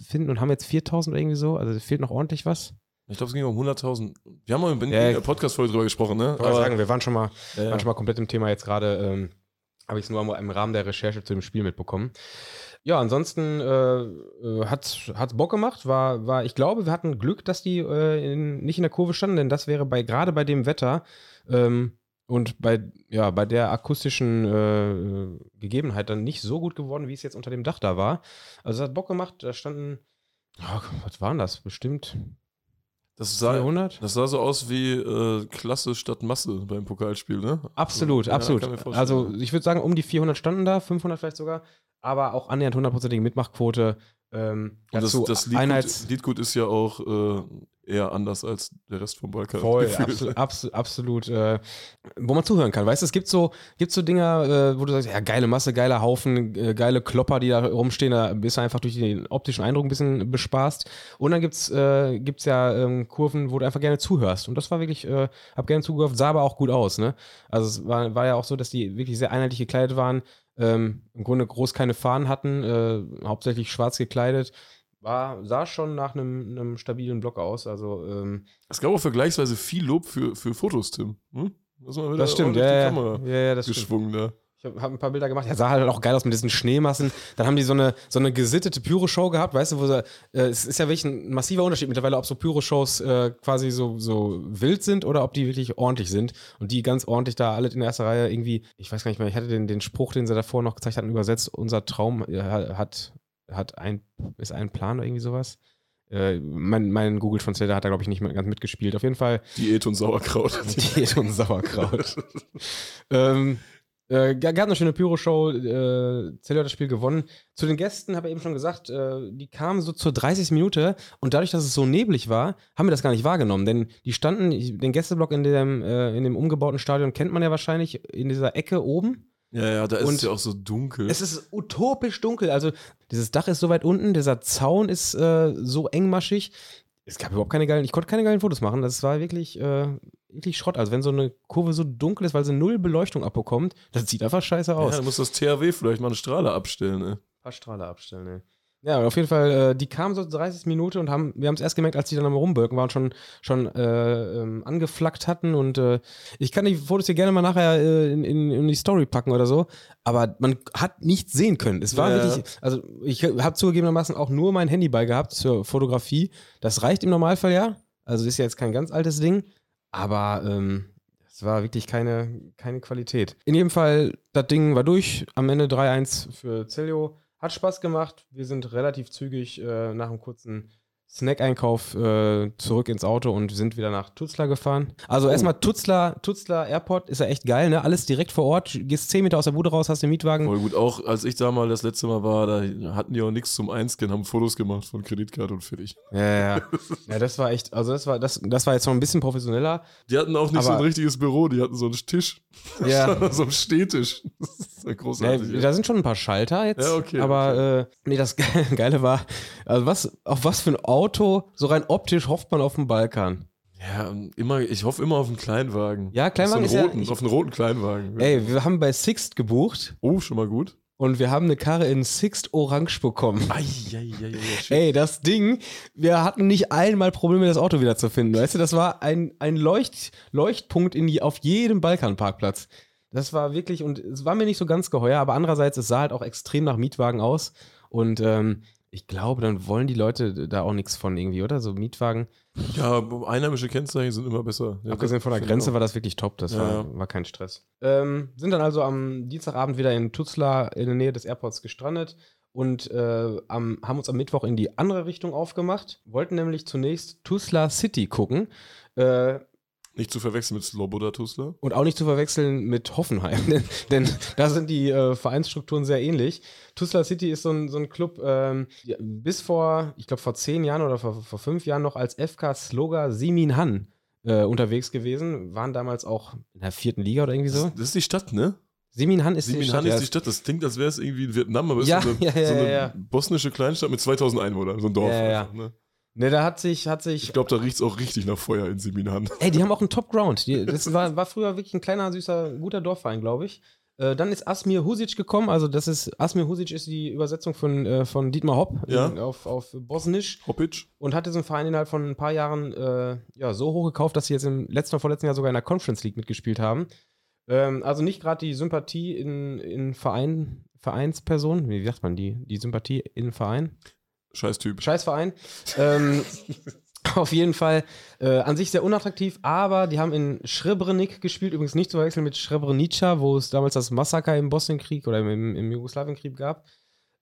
finden und haben jetzt 4.000 oder irgendwie so. Also fehlt noch ordentlich was. Ich glaube, es ging um 100.000. Wir haben mal in Ja, der Podcast-Folge drüber gesprochen, ne? Ich wollte sagen, wir waren schon mal, ja, waren schon mal komplett im Thema jetzt gerade. Ähm, habe ich es nur im Rahmen der Recherche zu dem Spiel mitbekommen. Ja, ansonsten äh, äh, hat es Bock gemacht. War, war, ich glaube, wir hatten Glück, dass die äh, in, nicht in der Kurve standen, denn das wäre bei gerade bei dem Wetter ähm, und bei, ja, bei der akustischen äh, Gegebenheit dann nicht so gut geworden, wie es jetzt unter dem Dach da war. Also es hat Bock gemacht. Da standen, ja, was waren das? Bestimmt das, sah, 400? das sah so aus wie äh, Klasse statt Masse beim Pokalspiel, ne? Absolut, Ja, absolut. vorstellen. Also ich würde sagen, um die 400 standen da, 500 vielleicht sogar, aber auch annähernd hundertprozentige Mitmachquote. Ähm, Und das, dazu das Liedgut, Einheits Liedgut ist ja auch äh, eher anders als der Rest vom Balkan. Voll, absolut, absolut, absolut äh, wo man zuhören kann. Weißt du, es gibt so, gibt so Dinger, äh, wo du sagst, ja, geile Masse, geiler Haufen, äh, geile Klopper, die da rumstehen, da bist du einfach durch den optischen Eindruck ein bisschen bespaßt. Und dann gibt's, äh, gibt's ja ähm, Kurven, wo du einfach gerne zuhörst. Und das war wirklich, äh, hab gerne zugehört, sah aber auch gut aus, ne? Also es war, war ja auch so, dass die wirklich sehr einheitlich gekleidet waren, ähm, im Grunde groß keine Fahnen hatten, äh, hauptsächlich schwarz gekleidet. War, sah schon nach einem, einem stabilen Block aus. Also ähm, Es gab auch vergleichsweise viel Lob für, für Fotos, Tim. Hm? Das, Das stimmt, ja, die ja, Kamera ja, ja, das stimmt. geschwungen da. Ich habe hab ein paar Bilder gemacht. Ja, sah halt auch geil aus mit diesen Schneemassen. Dann haben die so eine, so eine gesittete Pyro-Show gehabt, weißt du, wo sie, äh, es ist ja wirklich ein massiver Unterschied mittlerweile, ob so Pyro-Shows äh, quasi so, so wild sind oder ob die wirklich ordentlich sind. Und die ganz ordentlich da alle in der ersten Reihe irgendwie, ich weiß gar nicht mehr, ich hatte den, den Spruch, den sie davor noch gezeigt hatten, übersetzt, unser Traum äh, hat, hat ein, ist ein Plan oder irgendwie sowas. Äh, mein, mein Google Translator hat da, glaube ich, nicht mehr ganz mitgespielt. Auf jeden Fall Diät und Sauerkraut. Diät und Sauerkraut. ähm, äh, gab eine schöne Pyro-Show. Äh, Zello hat das Spiel gewonnen. Zu den Gästen habe ich eben schon gesagt, äh, die kamen so zur 30. Minute und dadurch, dass es so neblig war, haben wir das gar nicht wahrgenommen. Denn die standen, den Gästeblock in dem, äh, in dem umgebauten Stadion kennt man ja wahrscheinlich in dieser Ecke oben. Ja, ja, da ist Und es ja auch so dunkel. Es ist utopisch dunkel. Also, dieses Dach ist so weit unten, dieser Zaun ist äh, so engmaschig. Es gab überhaupt keine geilen, ich konnte keine geilen Fotos machen. Das war wirklich, äh, wirklich Schrott. Also, wenn so eine Kurve so dunkel ist, weil sie null Beleuchtung abbekommt, das sieht einfach scheiße ja, aus. da muss das THW vielleicht mal eine Strahle abstellen, ne? paar Strahler abstellen, ne. Ja, auf jeden Fall, äh, die kamen so zur 30 Minute und haben, wir haben es erst gemerkt, als die dann am Rumbirken waren, schon, schon äh, ähm, angeflackt hatten und äh, ich kann die Fotos hier gerne mal nachher äh, in, in, in die Story packen oder so, aber man hat nichts sehen können. Es war Ja. wirklich, also ich habe zugegebenermaßen auch nur mein Handy bei gehabt zur Fotografie. Das reicht im Normalfall ja, also ist ja jetzt kein ganz altes Ding, aber ähm, es war wirklich keine, keine Qualität. In jedem Fall, das Ding war durch. Am Ende 3-1 für Celio. Hat Spaß gemacht. Wir sind relativ zügig äh, nach einem kurzen Snack-Einkauf äh, zurück ins Auto und sind wieder nach Tutzlar gefahren. Also erstmal Tutzlar, Tutzlar Airport ist ja echt geil, ne? Alles direkt vor Ort. Gehst 10 Meter aus der Bude raus, hast den Mietwagen. Voll gut. Auch als ich da mal das letzte Mal war, da hatten die auch nichts zum Einscannen, haben Fotos gemacht von Kreditkarte und fertig. Ja, ja, ja. ja, das war echt, also das war, das, das war jetzt noch ein bisschen professioneller. Die hatten auch nicht so ein richtiges Büro, die hatten so einen Tisch. Ja. so einen Stehtisch. Das ist ja Ja, großartig. da sind schon ein paar Schalter jetzt. Ja, okay, Aber Äh, nee, das Ge- Geile war, also was, auf was für ein Auto, so rein optisch hofft man auf dem Balkan. Ja, immer, ich hoffe immer auf einen Kleinwagen. Ja, Kleinwagen auf so ist einen ja- roten, ich- Auf einen roten Kleinwagen. Ey, wir haben bei Sixt gebucht Oh, schon mal gut. und wir haben eine Karre in Sixt Orange bekommen. Eieieiei, Ey, das Ding, wir hatten nicht einmal Probleme, das Auto wieder zu finden. Weißt du, das war ein, ein Leucht, Leuchtpunkt in die, auf jedem Balkanparkplatz. Das war wirklich, und es war mir nicht so ganz geheuer, aber andererseits, es sah halt auch extrem nach Mietwagen aus. Und ähm, ich glaube, dann wollen die Leute da auch nichts von irgendwie, oder? So Mietwagen. Ja, einheimische Kennzeichen sind immer besser. Ja, Abgesehen von der Grenze war das wirklich top. Das Ja, war, war kein Stress. Ähm, sind dann also am Dienstagabend wieder in Tuzla in der Nähe des Airports gestrandet und äh, am, haben uns am Mittwoch in die andere Richtung aufgemacht. Wollten nämlich zunächst Tuzla City gucken. Äh, Nicht zu verwechseln mit Sloboda Tuzla. und auch nicht zu verwechseln mit Hoffenheim, denn, denn da sind die äh, Vereinsstrukturen sehr ähnlich. Tuzla City ist so ein, so ein Club, ähm, bis vor, ich glaube, vor zehn Jahren oder vor, vor fünf Jahren noch als FK Sloga Siminhan äh, unterwegs gewesen. Waren damals auch in der vierten Liga oder irgendwie so. Das, das ist die Stadt, ne? Siminhan ist die Siminhan Stadt. ist die Stadt. Das klingt, als wäre es irgendwie in Vietnam, aber es Ja, ist so eine, ja, ja, so eine bosnische Kleinstadt mit 2000 Einwohnern. So ein Dorf. Ja, ja, einfach, ne? Ne, da hat sich, hat sich Ich glaube, da riecht es auch richtig nach Feuer in Siminhan. Ey, die haben auch einen Top-Ground. Die- Das war, war früher wirklich ein kleiner, süßer, guter Dorfverein, glaube ich. Äh, dann ist Asmir Husic gekommen. Also, das ist, Asmir Husic ist die Übersetzung von, äh, von Dietmar Hopp Ja. in, auf, auf Bosnisch Hoppic. und hat diesen Verein innerhalb von ein paar Jahren äh, ja, so hoch gekauft, dass sie jetzt im letzten oder vorletzten Jahr sogar in der Conference League mitgespielt haben. Ähm, also nicht gerade die Sympathie in, in Verein, Vereinspersonen, wie sagt man die? Die Sympathie in Verein? Scheiß Typ. Scheißverein. ähm, auf jeden Fall äh, an sich sehr unattraktiv, aber die haben in Srebrenik gespielt, übrigens nicht zu verwechseln mit Srebrenica, wo es damals das Massaker im Bosnienkrieg oder im, im Jugoslawienkrieg gab,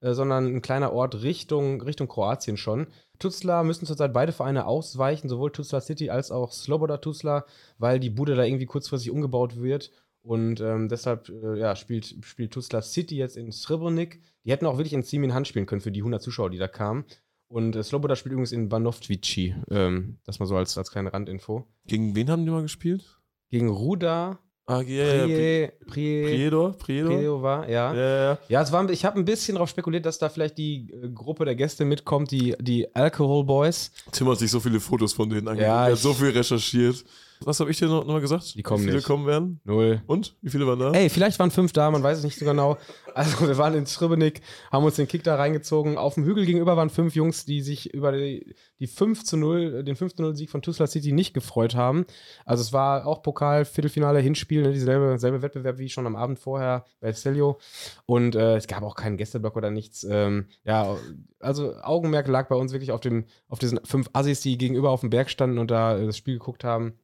äh, sondern ein kleiner Ort Richtung, Richtung Kroatien schon. Tuzla müssen zurzeit beide Vereine ausweichen, sowohl Tuzla City als auch Sloboda Tuzla, weil die Bude da irgendwie kurzfristig umgebaut wird. Und ähm, deshalb äh, ja, spielt, spielt Tuzla City jetzt in Srebrenik. Die hätten auch wirklich in Simin Hand spielen können für die 100 Zuschauer, die da kamen. Und äh, Sloboda spielt übrigens in Banovtvici. Ähm, das mal so als, als kleine Randinfo. Gegen wen haben die mal gespielt? Gegen Ruda Ah, ja. Prie, Prie, Priedor? Priedor? Prio war, ja. Ja, ja, ja. Es war, ich habe ein bisschen darauf spekuliert, dass da vielleicht die äh, Gruppe der Gäste mitkommt, die, die Alcohol Boys. Tim hat sich so viele Fotos von denen angeguckt. Ja, er hat so viel recherchiert. Was habe ich dir noch, noch mal gesagt? Die kommen Wie viele nicht. kommen werden? Null. Und? Wie viele waren da? Ey, vielleicht waren fünf da, man weiß es nicht so genau. Also wir waren in Srebrenik, haben uns den Kick da reingezogen. Auf dem Hügel gegenüber waren fünf Jungs, die sich über die, die 5 zu 0, den 5 zu 0 Sieg von Tuzla City nicht gefreut haben. Also es war auch Pokal, Viertelfinale, Hinspiel, ne, dieselbe selbe Wettbewerb wie schon am Abend vorher bei Celio. Und äh, es gab auch keinen Gästeblock oder nichts. Ähm, ja, also Augenmerk lag bei uns wirklich auf, dem, auf diesen fünf Assis, die gegenüber auf dem Berg standen und da äh, das Spiel geguckt haben.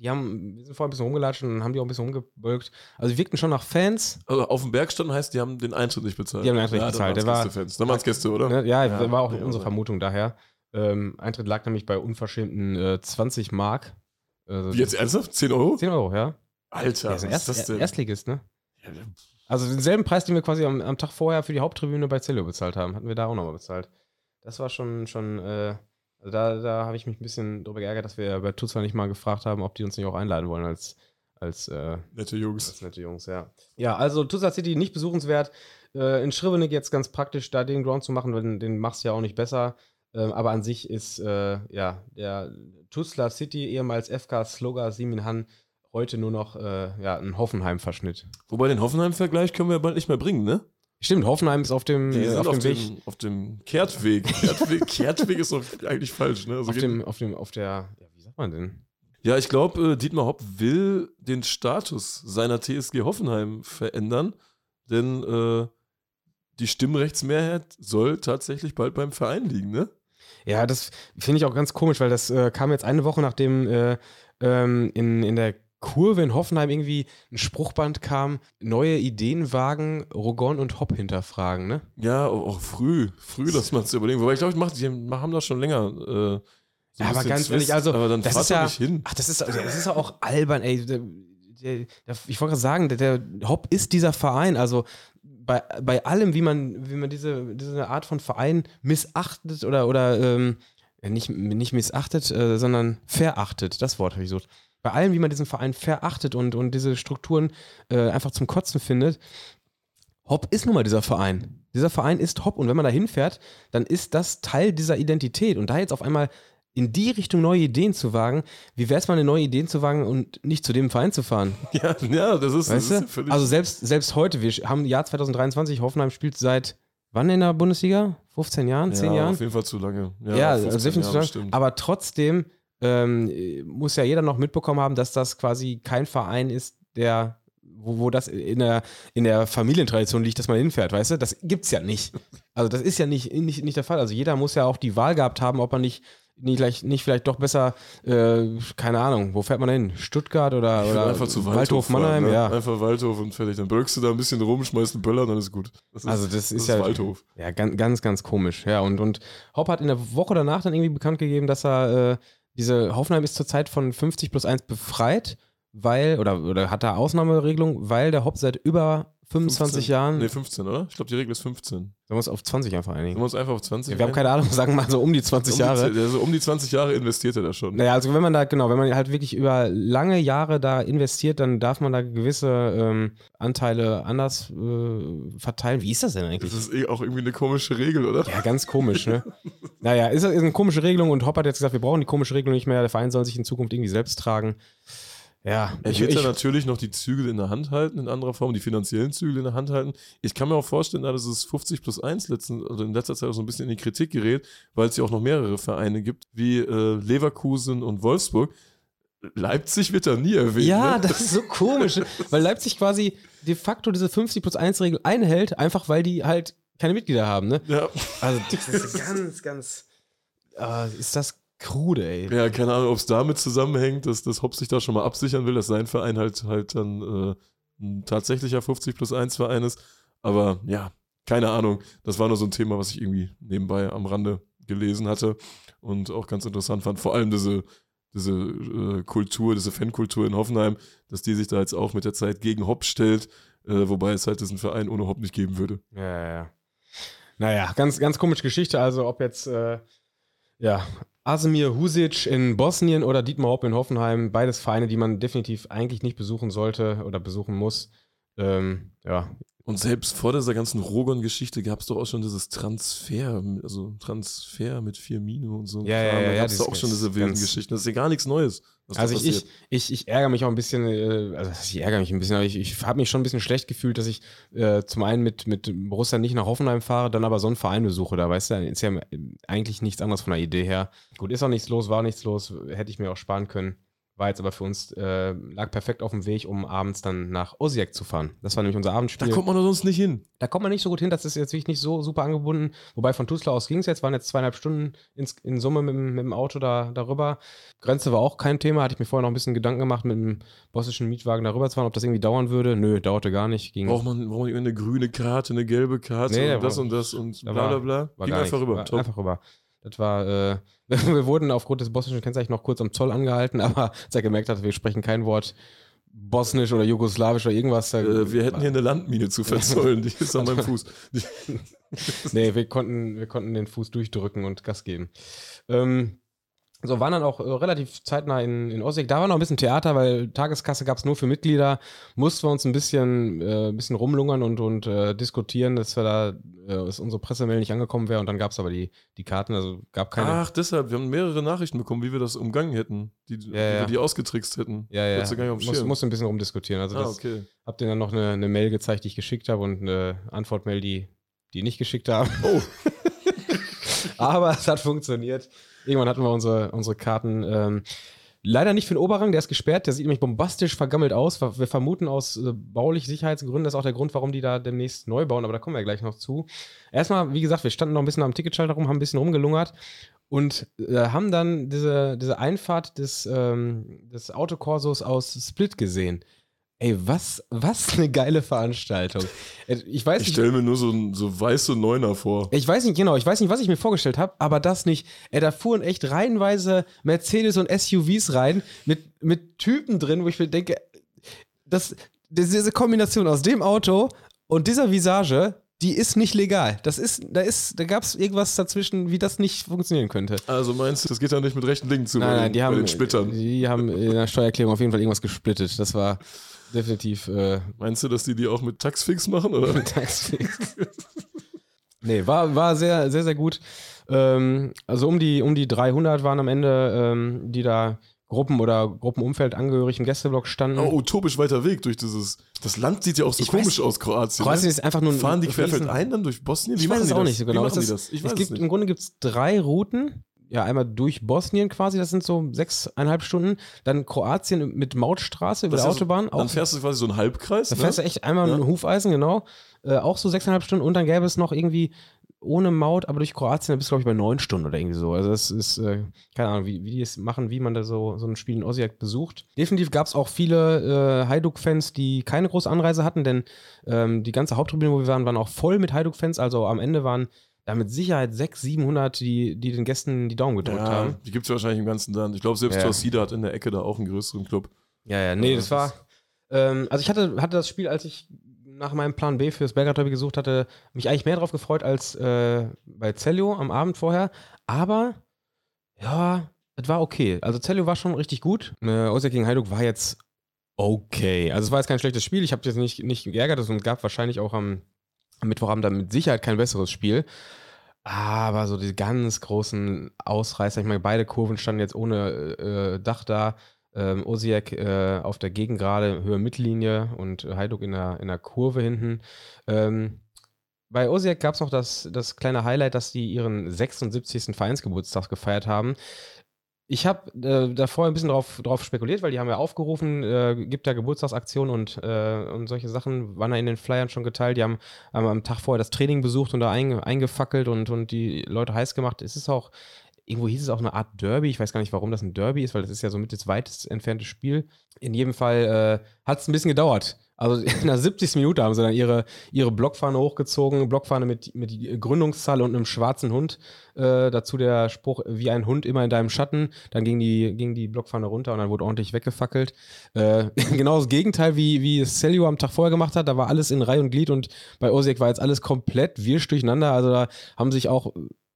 Die haben, wir sind vorher ein bisschen rumgelatscht und dann haben die auch ein bisschen rumgebölkt. Also die wirkten schon nach Fans. Also auf dem Berg standen heißt, die haben den Eintritt nicht bezahlt. Die haben den Eintritt ja, nicht bezahlt. Dann Der waren es Gäste, oder? Ne? Ja, Ja, war auch ja, unsere. Vermutung daher. Ähm, Eintritt lag nämlich bei unverschämten äh, 20 Mark. Also Wie jetzt ernsthaft? 10 Euro? 10 Euro, ja. Alter, Ja, was ist ein ist das denn? Erstligist, ne? Ja, Also denselben Preis, den wir quasi am, am Tag vorher für die Haupttribüne bei Cello bezahlt haben, hatten wir da auch nochmal bezahlt. Das war schon, schon, äh, also da, da habe ich mich ein bisschen drüber geärgert, dass wir bei Tuzla nicht mal gefragt haben, ob die uns nicht auch einladen wollen als, als, äh, Nette Jungs. als nette Jungs, ja. Ja, also Tuzla City nicht besuchenswert. Äh, in Schrivenik jetzt ganz praktisch, da den Ground zu machen, weil den, den machst du ja auch nicht besser. Ähm, aber an sich ist, äh, ja, der Tuzla City, ehemals FK Sloga Siminhan, heute nur noch, äh, ja, ein Hoffenheim-Verschnitt. Wobei den Hoffenheim-Vergleich können wir bald nicht mehr bringen, ne? Stimmt, Hoffenheim ist auf dem, äh, auf auf, dem Weg. dem, auf dem Kehrtweg. Kehrtweg, Kehrtweg ist doch eigentlich falsch, ne? Also Auf dem, auf dem, auf der, ja, wie sagt man denn? Ja, ich glaube, äh, Dietmar Hopp will den Status seiner TSG Hoffenheim verändern, denn äh, die Stimmrechtsmehrheit soll tatsächlich bald beim Verein liegen, ne? Ja, das finde ich auch ganz komisch, weil das äh, kam jetzt eine Woche nachdem äh, ähm, in, in der Kurve in Hoffenheim irgendwie ein Spruchband kam, neue Ideen wagen, Rogon und Hopp hinterfragen, ne? Ja, auch, früh, früh das mal zu überlegen. Wobei ich glaube, ich mach, die haben das schon länger. Äh, so Ja, aber ganz Twist, ehrlich, also, aber dann das ist ja-. Ach, das ist, das ist ja auch albern, ey. Der, der, der, ich wollte gerade sagen, der, der Hopp ist dieser Verein. Also bei, bei allem, wie man, wie man diese, diese Art von Verein missachtet oder, oder ähm, nicht, nicht missachtet, äh, sondern verachtet, das Wort habe ich gesucht. Bei allem, wie man diesen Verein verachtet und, und diese Strukturen äh, einfach zum Kotzen findet, Hopp ist nun mal dieser Verein. Dieser Verein ist Hopp und wenn man da hinfährt, dann ist das Teil dieser Identität. Und da jetzt auf einmal in die Richtung neue Ideen zu wagen, wie wäre es mal, eine neue Ideen zu wagen und nicht zu dem Verein zu fahren? Ja, ja, das ist, das Weißt ist ja du? völlig. Also selbst, selbst heute, wir haben Jahr 2023, Hoffenheim spielt seit wann in der Bundesliga? 15 Jahren, 10 ja, Jahren? auf jeden Fall zu lange. Ja, Ja, 15 also definitiv. Jahre, zu stimmt. aber trotzdem ähm, muss ja jeder noch mitbekommen haben, dass das quasi kein Verein ist, der, wo, wo das in der, in der Familientradition liegt, dass man hinfährt, weißt du? Das gibt's ja nicht. Also das ist ja nicht, nicht, nicht der Fall. Also jeder muss ja auch die Wahl gehabt haben, ob man nicht nicht, gleich, nicht vielleicht doch besser, äh, keine Ahnung, wo fährt man hin? Stuttgart oder, oder einfach zu Waldhof, Waldhof, fahren, Mannheim? ne? Ja. Einfach Waldhof und fertig. Dann brückst du da ein bisschen rum, schmeißt einen Böller, dann ist gut. Das ist, Also das ist ja Waldhof. Ja, ganz, ganz, ganz komisch. Ja, und, und Hopp hat in der Woche danach dann irgendwie bekannt gegeben, dass er äh, diese Hoffenheim ist zurzeit von 50 plus 1 befreit, weil, oder, oder hat da Ausnahmeregelung, weil der Hopp seit über 25 15. Jahren, Nee, 15, oder? Ich glaube, die Regel ist 15. sollen wir uns auf 20 einfach Sollen einigen. wir uns einfach auf 20 Ja, wir haben keine Ahnung, sagen wir mal so um die 20 um die, Jahre. Also um die 20 Jahre investiert er da schon. Naja, also wenn man da, genau, wenn man halt wirklich über lange Jahre da investiert, dann darf man da gewisse ähm, Anteile anders äh, verteilen. Wie ist das denn eigentlich? Das ist eh auch irgendwie eine komische Regel, oder? Ja, ganz komisch, ne? naja, ist, ist eine komische Regelung und Hopp hat jetzt gesagt, wir brauchen die komische Regelung nicht mehr. Der Verein soll sich in Zukunft irgendwie selbst tragen. Ja, Er ich, wird ja ich, natürlich noch die Zügel in der Hand halten, in anderer Form, die finanziellen Zügel in der Hand halten. Ich kann mir auch vorstellen, dass es 50 plus 1 letzten, also in letzter Zeit auch so ein bisschen in die Kritik gerät, weil es ja auch noch mehrere Vereine gibt, wie äh, Leverkusen und Wolfsburg. Leipzig wird da nie erwähnt. ja, ne? das ist so komisch, weil Leipzig quasi de facto diese 50 plus 1 Regel einhält, einfach weil die halt keine Mitglieder haben, ne? ja. Also, das ist ganz, ganz, äh, ist das krude, ey. ja, keine Ahnung, ob es damit zusammenhängt, dass das Hopp sich da schon mal absichern will, dass sein Verein halt halt dann äh, ein tatsächlicher 50 plus 1 Verein ist. Aber ja, keine Ahnung. Das war nur so ein Thema, was ich irgendwie nebenbei am Rande gelesen hatte und auch ganz interessant fand. Vor allem diese, diese äh, Kultur, diese Fankultur in Hoffenheim, dass die sich da jetzt auch mit der Zeit gegen Hopp stellt, äh, wobei es halt diesen Verein ohne Hopp nicht geben würde. Ja, ja, ja. Naja, ganz, ganz komische Geschichte. Also, ob jetzt, äh, ja, Asemir Husic in Bosnien oder Dietmar Hopp in Hoffenheim, beides Vereine, die man definitiv eigentlich nicht besuchen sollte oder besuchen muss. Ähm, ja, Und selbst vor dieser ganzen Rogon-Geschichte gab es doch auch schon dieses Transfer, also Transfer mit Firmino und so. Ja, ja, ja, Da ja, gab es dieses auch schon diese wilden Geschichten. Das ist ja gar nichts Neues. also ich, ich, ich, ich ärgere mich auch ein bisschen, äh, also ich ärgere mich ein bisschen, aber ich, ich habe mich schon ein bisschen schlecht gefühlt, dass ich äh, zum einen mit, mit Borussia nicht nach Hoffenheim fahre, dann aber so einen Verein besuche. Da weißt du, ist ja eigentlich nichts anderes von der Idee her. Gut, ist auch nichts los, war nichts los, hätte ich mir auch sparen können. War jetzt aber für uns, äh, lag perfekt auf dem Weg, um abends dann nach Osijek zu fahren. Das war nämlich unser Da Abendspiel. kommt man doch sonst nicht hin. Da kommt man nicht so gut hin, das ist jetzt wirklich nicht so super angebunden. Wobei von Tuzla aus ging es jetzt, waren jetzt zweieinhalb Stunden ins, in Summe mit, dem- mit dem Auto da, darüber. Grenze war auch kein Thema, hatte ich mir vorher noch ein bisschen Gedanken gemacht, mit dem bosnischen Mietwagen darüber zu fahren, ob das irgendwie dauern würde. Nö, dauerte gar nicht. Ging, Braucht man, braucht man eine grüne Karte, eine gelbe Karte Nee, da und das war- und das und da bla war- bla bla. war Ging gar einfach nicht. rüber. War. Einfach rüber. Das war, äh, wir wurden aufgrund des bosnischen Kennzeichens noch kurz am Zoll angehalten, aber als er gemerkt hat, wir sprechen kein Wort bosnisch oder jugoslawisch oder irgendwas. Äh, wir hätten hier eine Landmine zu verzollen, die ist an meinem Fuß. Nee, wir konnten, wir konnten den Fuß durchdrücken und Gas geben. Ähm, so, waren dann auch äh, relativ zeitnah in, in Osijek. Da war noch ein bisschen Theater, weil Tageskasse gab es nur für Mitglieder. Mussten wir uns ein bisschen, äh, ein bisschen rumlungern und, und äh, diskutieren, dass wir da, äh, dass unsere Pressemail nicht angekommen wäre. Und dann gab es aber die, die Karten, also gab keine. ach, deshalb, wir haben mehrere Nachrichten bekommen, wie wir das umgangen hätten, die, wie ja. wir die ausgetrickst hätten. ja, ja. Gar nicht Muss, musste ein bisschen rumdiskutieren. Also ah, das, okay. hab denen dann noch eine, eine Mail gezeigt, die ich geschickt habe und eine Antwortmail, die die nicht geschickt haben. Oh, Aber es hat funktioniert. Irgendwann hatten wir unsere, unsere Karten. Ähm, Leider nicht für den Oberrang, der ist gesperrt, der sieht nämlich bombastisch vergammelt aus. Wir vermuten aus äh, baulich Sicherheitsgründen, das ist auch der Grund, warum die da demnächst neu bauen, aber da kommen wir gleich noch zu. Erstmal, wie gesagt, wir standen noch ein bisschen am Ticketschalter rum, haben ein bisschen rumgelungert und äh, haben dann diese, diese Einfahrt des, ähm, des Autokorsos aus Split gesehen. Ey, was, was eine geile Veranstaltung. Äh, Ich weiß Ich stelle mir nur so, ein- so weiße Neuner vor. ich weiß nicht genau, ich weiß nicht, was ich mir vorgestellt habe, aber das nicht. Ey, da fuhren echt reihenweise Mercedes und SUVs rein mit, mit Typen drin, wo ich mir denke, das, diese Kombination aus dem Auto und dieser Visage, die ist nicht legal. Das ist, da ist, da gab es irgendwas dazwischen, wie das nicht funktionieren könnte. Also meinst du, das geht ja nicht mit rechten Dingen zu Nein, nein, den, die haben, den Splittern. die haben in der Steuererklärung auf jeden Fall irgendwas gesplittet. Das war definitiv äh, Meinst du, dass die die auch mit Taxfix machen? Oder? Taxfix. nee, war, war sehr, sehr, sehr gut. Ähm, also um die, um die 300 waren am Ende, ähm, die da Gruppen- oder Gruppenumfeld angehörig im Gästeblock standen. Oh, utopisch weiter Weg durch dieses. Das Land sieht ja auch so Ich komisch weiß- aus, Kroatien. Kroatien ne? ist einfach nur ein Fahren die riesen- querfeldein dann durch Bosnien? Wie Ich weiß es die auch das? nicht so genau. Wie die ist, das? Ich es weiß gibt, es nicht. Im Grunde gibt es drei Routen. Ja, einmal durch Bosnien quasi, das sind so sechseinhalb Stunden. Dann Kroatien mit Mautstraße über Das der ist ja so- Autobahn. Dann fährst du quasi so einen Halbkreis. Da ne? fährst du echt einmal Ja. ein Hufeisen, genau. Äh, auch so sechseinhalb Stunden und dann gäbe es noch irgendwie ohne Maut, aber durch Kroatien, da bist du, glaube ich, bei neun Stunden oder irgendwie so. Also das ist, äh, keine Ahnung, wie, wie die es machen, wie man da so, so ein Spiel in Osijek besucht. Definitiv gab es auch viele äh, Hajduk-Fans, die keine große Anreise hatten, denn ähm, die ganze Haupttribüne, wo wir waren, waren auch voll mit Hajduk-Fans. Also am Ende waren da mit Sicherheit 600, 700, die, die den Gästen die Daumen gedrückt ja, haben. die gibt es wahrscheinlich im ganzen Land. Ich glaube, selbst Ja. Torcida hat in der Ecke da auch einen größeren Club. Ja, ja, nee, Ja, das das war. Ähm, also ich hatte, hatte das Spiel, als ich nach meinem Plan B fürs Belgrad Derby gesucht hatte, mich eigentlich mehr drauf gefreut als äh, bei Cellio am Abend vorher. Aber ja, es war okay. Also Cellio war schon richtig gut. Äh, Osijek gegen Hajduk war jetzt okay. Also es war jetzt kein schlechtes Spiel. Ich habe jetzt nicht, nicht geärgert. Es gab wahrscheinlich auch am, am Mittwochabend dann mit Sicherheit kein besseres Spiel. Aber so die ganz großen Ausreißer, ich meine, beide Kurven standen jetzt ohne äh, Dach da. Ähm, Osijek äh, auf der Gegengrade, Höhe Mittellinie und Hajduk in der, in der Kurve hinten. Ähm, bei Osijek gab es noch das, das kleine Highlight, dass die ihren 76. Vereinsgeburtstag gefeiert haben. Ich habe äh, davor ein bisschen drauf, drauf spekuliert, weil die haben ja aufgerufen, äh, gibt da Geburtstagsaktionen und, äh, und solche Sachen, waren da in den Flyern schon geteilt. Die haben, haben am Tag vorher das Training besucht und da einge, eingefackelt und, und die Leute heiß gemacht. Es ist auch, irgendwo hieß es auch eine Art Derby. Ich weiß gar nicht, warum das ein Derby ist, weil das ist ja so mit das weitest entfernte Spiel. In jedem Fall äh, hat es ein bisschen gedauert. Also in der 70. Minute haben sie dann ihre, ihre Blockfahne hochgezogen, Blockfahne mit, mit Gründungszahl und einem schwarzen Hund. Äh, dazu der Spruch, wie ein Hund immer in deinem Schatten. Dann ging die, ging die Blockfahne runter und dann wurde ordentlich weggefackelt. Äh, genau das Gegenteil, wie, wie Celio am Tag vorher gemacht hat. Da war alles in Reihe und Glied und bei Osijek war jetzt alles komplett wirsch durcheinander. Also da haben sich auch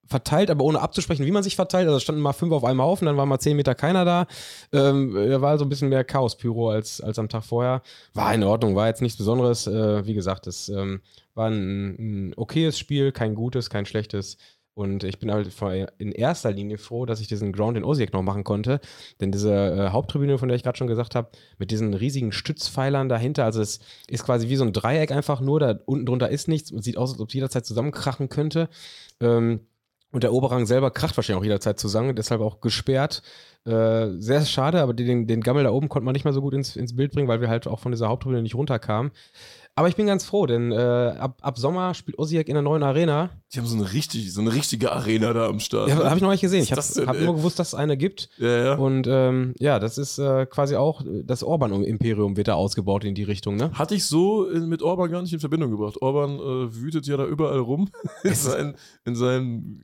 verteilt, aber ohne abzusprechen, wie man sich verteilt. Also standen mal fünf auf einem Haufen, dann war mal zehn Meter keiner da. Ähm, da war so ein bisschen mehr Chaos-Pyro als, als am Tag vorher. War in Ordnung, war jetzt nichts Besonderes. Äh, wie gesagt, es ähm, war ein, ein okayes Spiel, kein gutes, kein schlechtes. Und ich bin halt in erster Linie froh, dass ich diesen Ground in Osijek noch machen konnte. Denn diese äh, Haupttribüne, von der ich gerade schon gesagt habe, mit diesen riesigen Stützpfeilern dahinter, also es ist quasi wie so ein Dreieck einfach nur, da unten drunter ist nichts und sieht aus, als ob es jederzeit zusammenkrachen könnte. Ähm, und der Oberrang selber kracht wahrscheinlich auch jederzeit zusammen, deshalb auch gesperrt. Äh, sehr schade, aber den, den Gammel da oben konnte man nicht mehr so gut ins, ins Bild bringen, weil wir halt auch von dieser Haupttribüne nicht runterkamen. Aber ich bin ganz froh, denn äh, ab, ab Sommer spielt Osijek in der neuen Arena. Die haben so eine, richtig, so eine richtige Arena da am Start. Ja, ne? habe ich noch nicht gesehen. Ich habe hab nur gewusst, dass es eine gibt. ja, ja. Und ähm, ja, das ist äh, quasi auch das Orban-Imperium wird da ausgebaut in die Richtung, ne? Hatte ich so in, mit Orban gar nicht in Verbindung gebracht. Orban äh, wütet ja da überall rum in, sein, in seinem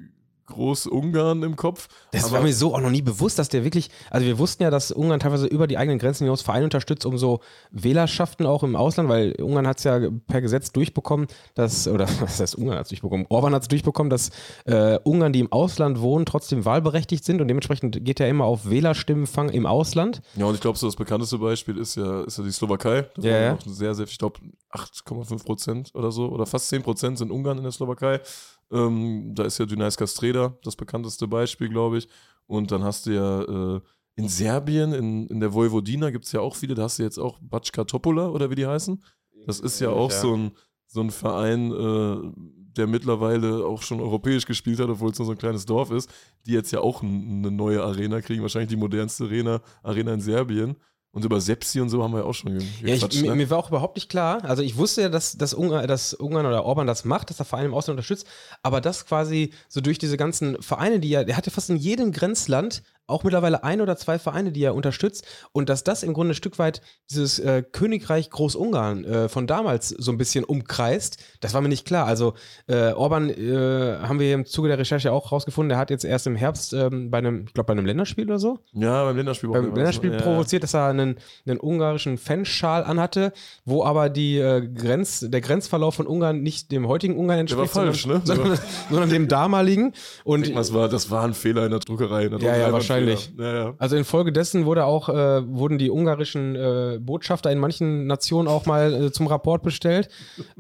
Groß-Ungarn im Kopf. Das war mir so auch noch nie bewusst, dass der wirklich, also wir wussten ja, dass Ungarn teilweise über die eigenen Grenzen hinaus Vereine unterstützt, um so Wählerschaften auch im Ausland, weil Ungarn hat es ja per Gesetz durchbekommen, dass, oder was heißt Ungarn hat es durchbekommen, Orban hat es durchbekommen, dass äh, Ungarn, die im Ausland wohnen, trotzdem wahlberechtigt sind und dementsprechend geht er immer auf Wählerstimmenfang im Ausland. Ja, und ich glaube, so das bekannteste Beispiel ist ja, ist ja die Slowakei. Das Ja, ja. sehr, sehr, ich glaube, 8,5 Prozent oder so, oder fast 10 Prozent sind Ungarn in der Slowakei. Ähm, da ist ja Dunajs Kastreda das bekannteste Beispiel, glaube ich. Und dann hast du ja äh, in Serbien, in, in der Vojvodina gibt es ja auch viele, da hast du jetzt auch Backa Topola oder wie die heißen. Das ist ja auch so ein, so ein Verein, äh, der mittlerweile auch schon europäisch gespielt hat, obwohl es nur so ein kleines Dorf ist, die jetzt ja auch eine neue Arena kriegen, wahrscheinlich die modernste Arena, Arena in Serbien. Und über Sepsi und so haben wir ja auch schon Ja, ich, ne? mir war auch überhaupt nicht klar. Also ich wusste ja, dass, dass, Ungarn, dass Ungarn oder Orban das macht, dass der Verein im Ausland unterstützt, aber das quasi so durch diese ganzen Vereine, die er, der hatte fast in jedem Grenzland auch mittlerweile ein oder zwei Vereine, die er unterstützt und dass das im Grunde ein Stück weit dieses äh, Königreich Großungarn äh, von damals so ein bisschen umkreist, das war mir nicht klar. Also äh, Orban äh, haben wir im Zuge der Recherche auch rausgefunden, der hat jetzt erst im Herbst ähm, bei einem, ich glaube bei einem Länderspiel oder so, ja, beim Länderspiel. beim Länderspiel provoziert, dass er einen, einen ungarischen Fanschal anhatte, wo aber die, äh, Grenz, der Grenzverlauf von Ungarn nicht dem heutigen Ungarn Der war entspricht, falsch, sondern, ne? sondern, sondern dem damaligen. Und Ich das war, das war ein Fehler in der Druckerei. In der Ja, ja, Druckerei war ein wahrscheinlich. Ja, ja. also infolgedessen wurde auch, äh, wurden die ungarischen äh, Botschafter in manchen Nationen auch mal äh, zum Rapport bestellt.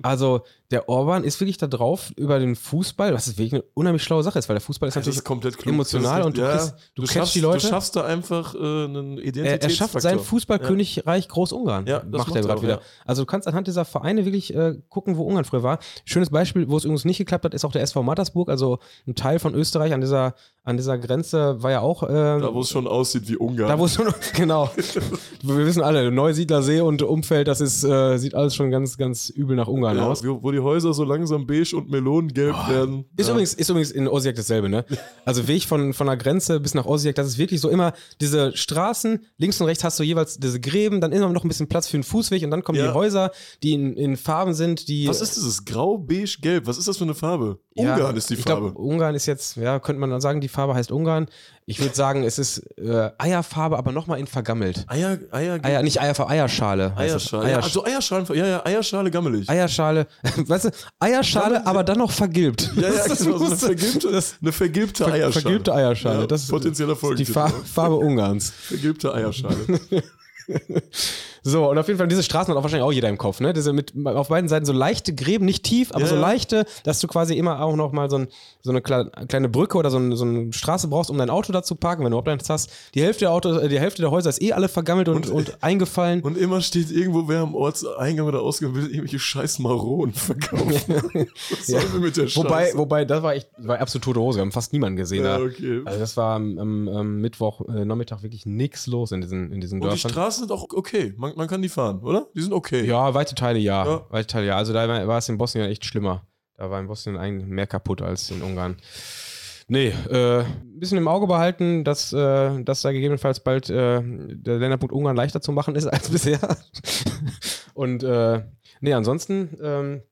Also der Orban ist wirklich da drauf über den Fußball, was wirklich eine unheimlich schlaue Sache ist, weil der Fußball ist natürlich ist komplett klug. emotional ist und du ja, kriegst- du catchst schaffst, die Leute. Du schaffst da einfach äh, einen Er, Identitätsfaktor. er schafft sein Fußballkönigreich Groß-Ungarn. Ja, macht macht er er gerade wieder. ja. Also du kannst anhand dieser Vereine wirklich äh, gucken, wo Ungarn früher war. Schönes Beispiel, wo es übrigens nicht geklappt hat, ist auch der SV Mattersburg, also ein Teil von Österreich an dieser, an dieser Grenze war ja auch. Äh, Da, wo es schon aussieht wie Ungarn. da wo es schon, genau. Wir wissen alle, Neusiedlersee und Umfeld, das ist, äh, sieht alles schon ganz, ganz übel nach Ungarn ja, aus. wo, wo die Häuser so langsam beige und melonengelb werden. Ist, ja. übrigens, ist übrigens in Osijek dasselbe, ne? Also Weg von, von der Grenze bis nach Osijek, das ist wirklich so immer diese Straßen, links und rechts hast du jeweils diese Gräben, dann immer noch ein bisschen Platz für einen Fußweg und dann kommen Ja. die Häuser, die in, in Farben sind, die. Was ist dieses? Grau, beige, gelb. Was ist das für eine Farbe? Ja, Ungarn ist die ich Farbe. Glaub, Ungarn ist jetzt, ja, könnte man dann sagen, die Farbe heißt Ungarn. Ich würde sagen, es ist äh, Eierfarbe, aber nochmal in vergammelt. Eier, Eier, Eier, nicht Eierfarbe, Eierschale. Eierschale. Eiersch also Eierschalen, ja, ja, Eierschale gammelig. Eierschale, weißt du, Eierschale, aber dann noch vergilbt. ja, ja, Das das genau, so eine vergilbte, Das- eine vergilbte Ver Eierschale. vergilbte Eierschale. Ja, das ist potenzieller ist die Farbe Ungarns. Vergilbte Eierschale. So, und auf jeden Fall, diese Straßen hat auch wahrscheinlich auch jeder im Kopf, ne? Diese mit auf beiden Seiten so leichte Gräben, nicht tief, aber Ja, so leichte, dass du quasi immer auch noch mal so, ein, so eine kle kleine Brücke oder so, ein, so eine Straße brauchst, um dein Auto da zu parken, wenn du überhaupt eins hast. Die Hälfte der Autos, die Hälfte der Häuser ist eh alle vergammelt und, und, eingefallen. Und immer steht irgendwo, wer am Ortseingang oder Ausgang will, irgendwelche scheiß Maronen verkaufen. Was Ja. sollen wir mit der Scheiße? Wobei, wobei, das war echt, war absolut tote Hose. Wir haben fast niemanden gesehen. ja, da. okay. Also das war am, am, am Mittwoch, äh, Nachmittag wirklich nichts los in diesen, in diesen Und die Dörfern. Straßen sind auch okay. Man, man kann die fahren, oder? Die sind okay. Ja, weite Teile ja. Ja. Weite Teile ja. Also da war war es in Bosnien echt schlimmer. Da war in Bosnien eigentlich mehr kaputt als in Ungarn. Nee, äh, ein bisschen im Auge behalten, dass, äh, dass da gegebenenfalls bald äh, der Länderpunkt Ungarn leichter zu machen ist als bisher. Und äh, nee, ansonsten, ähm,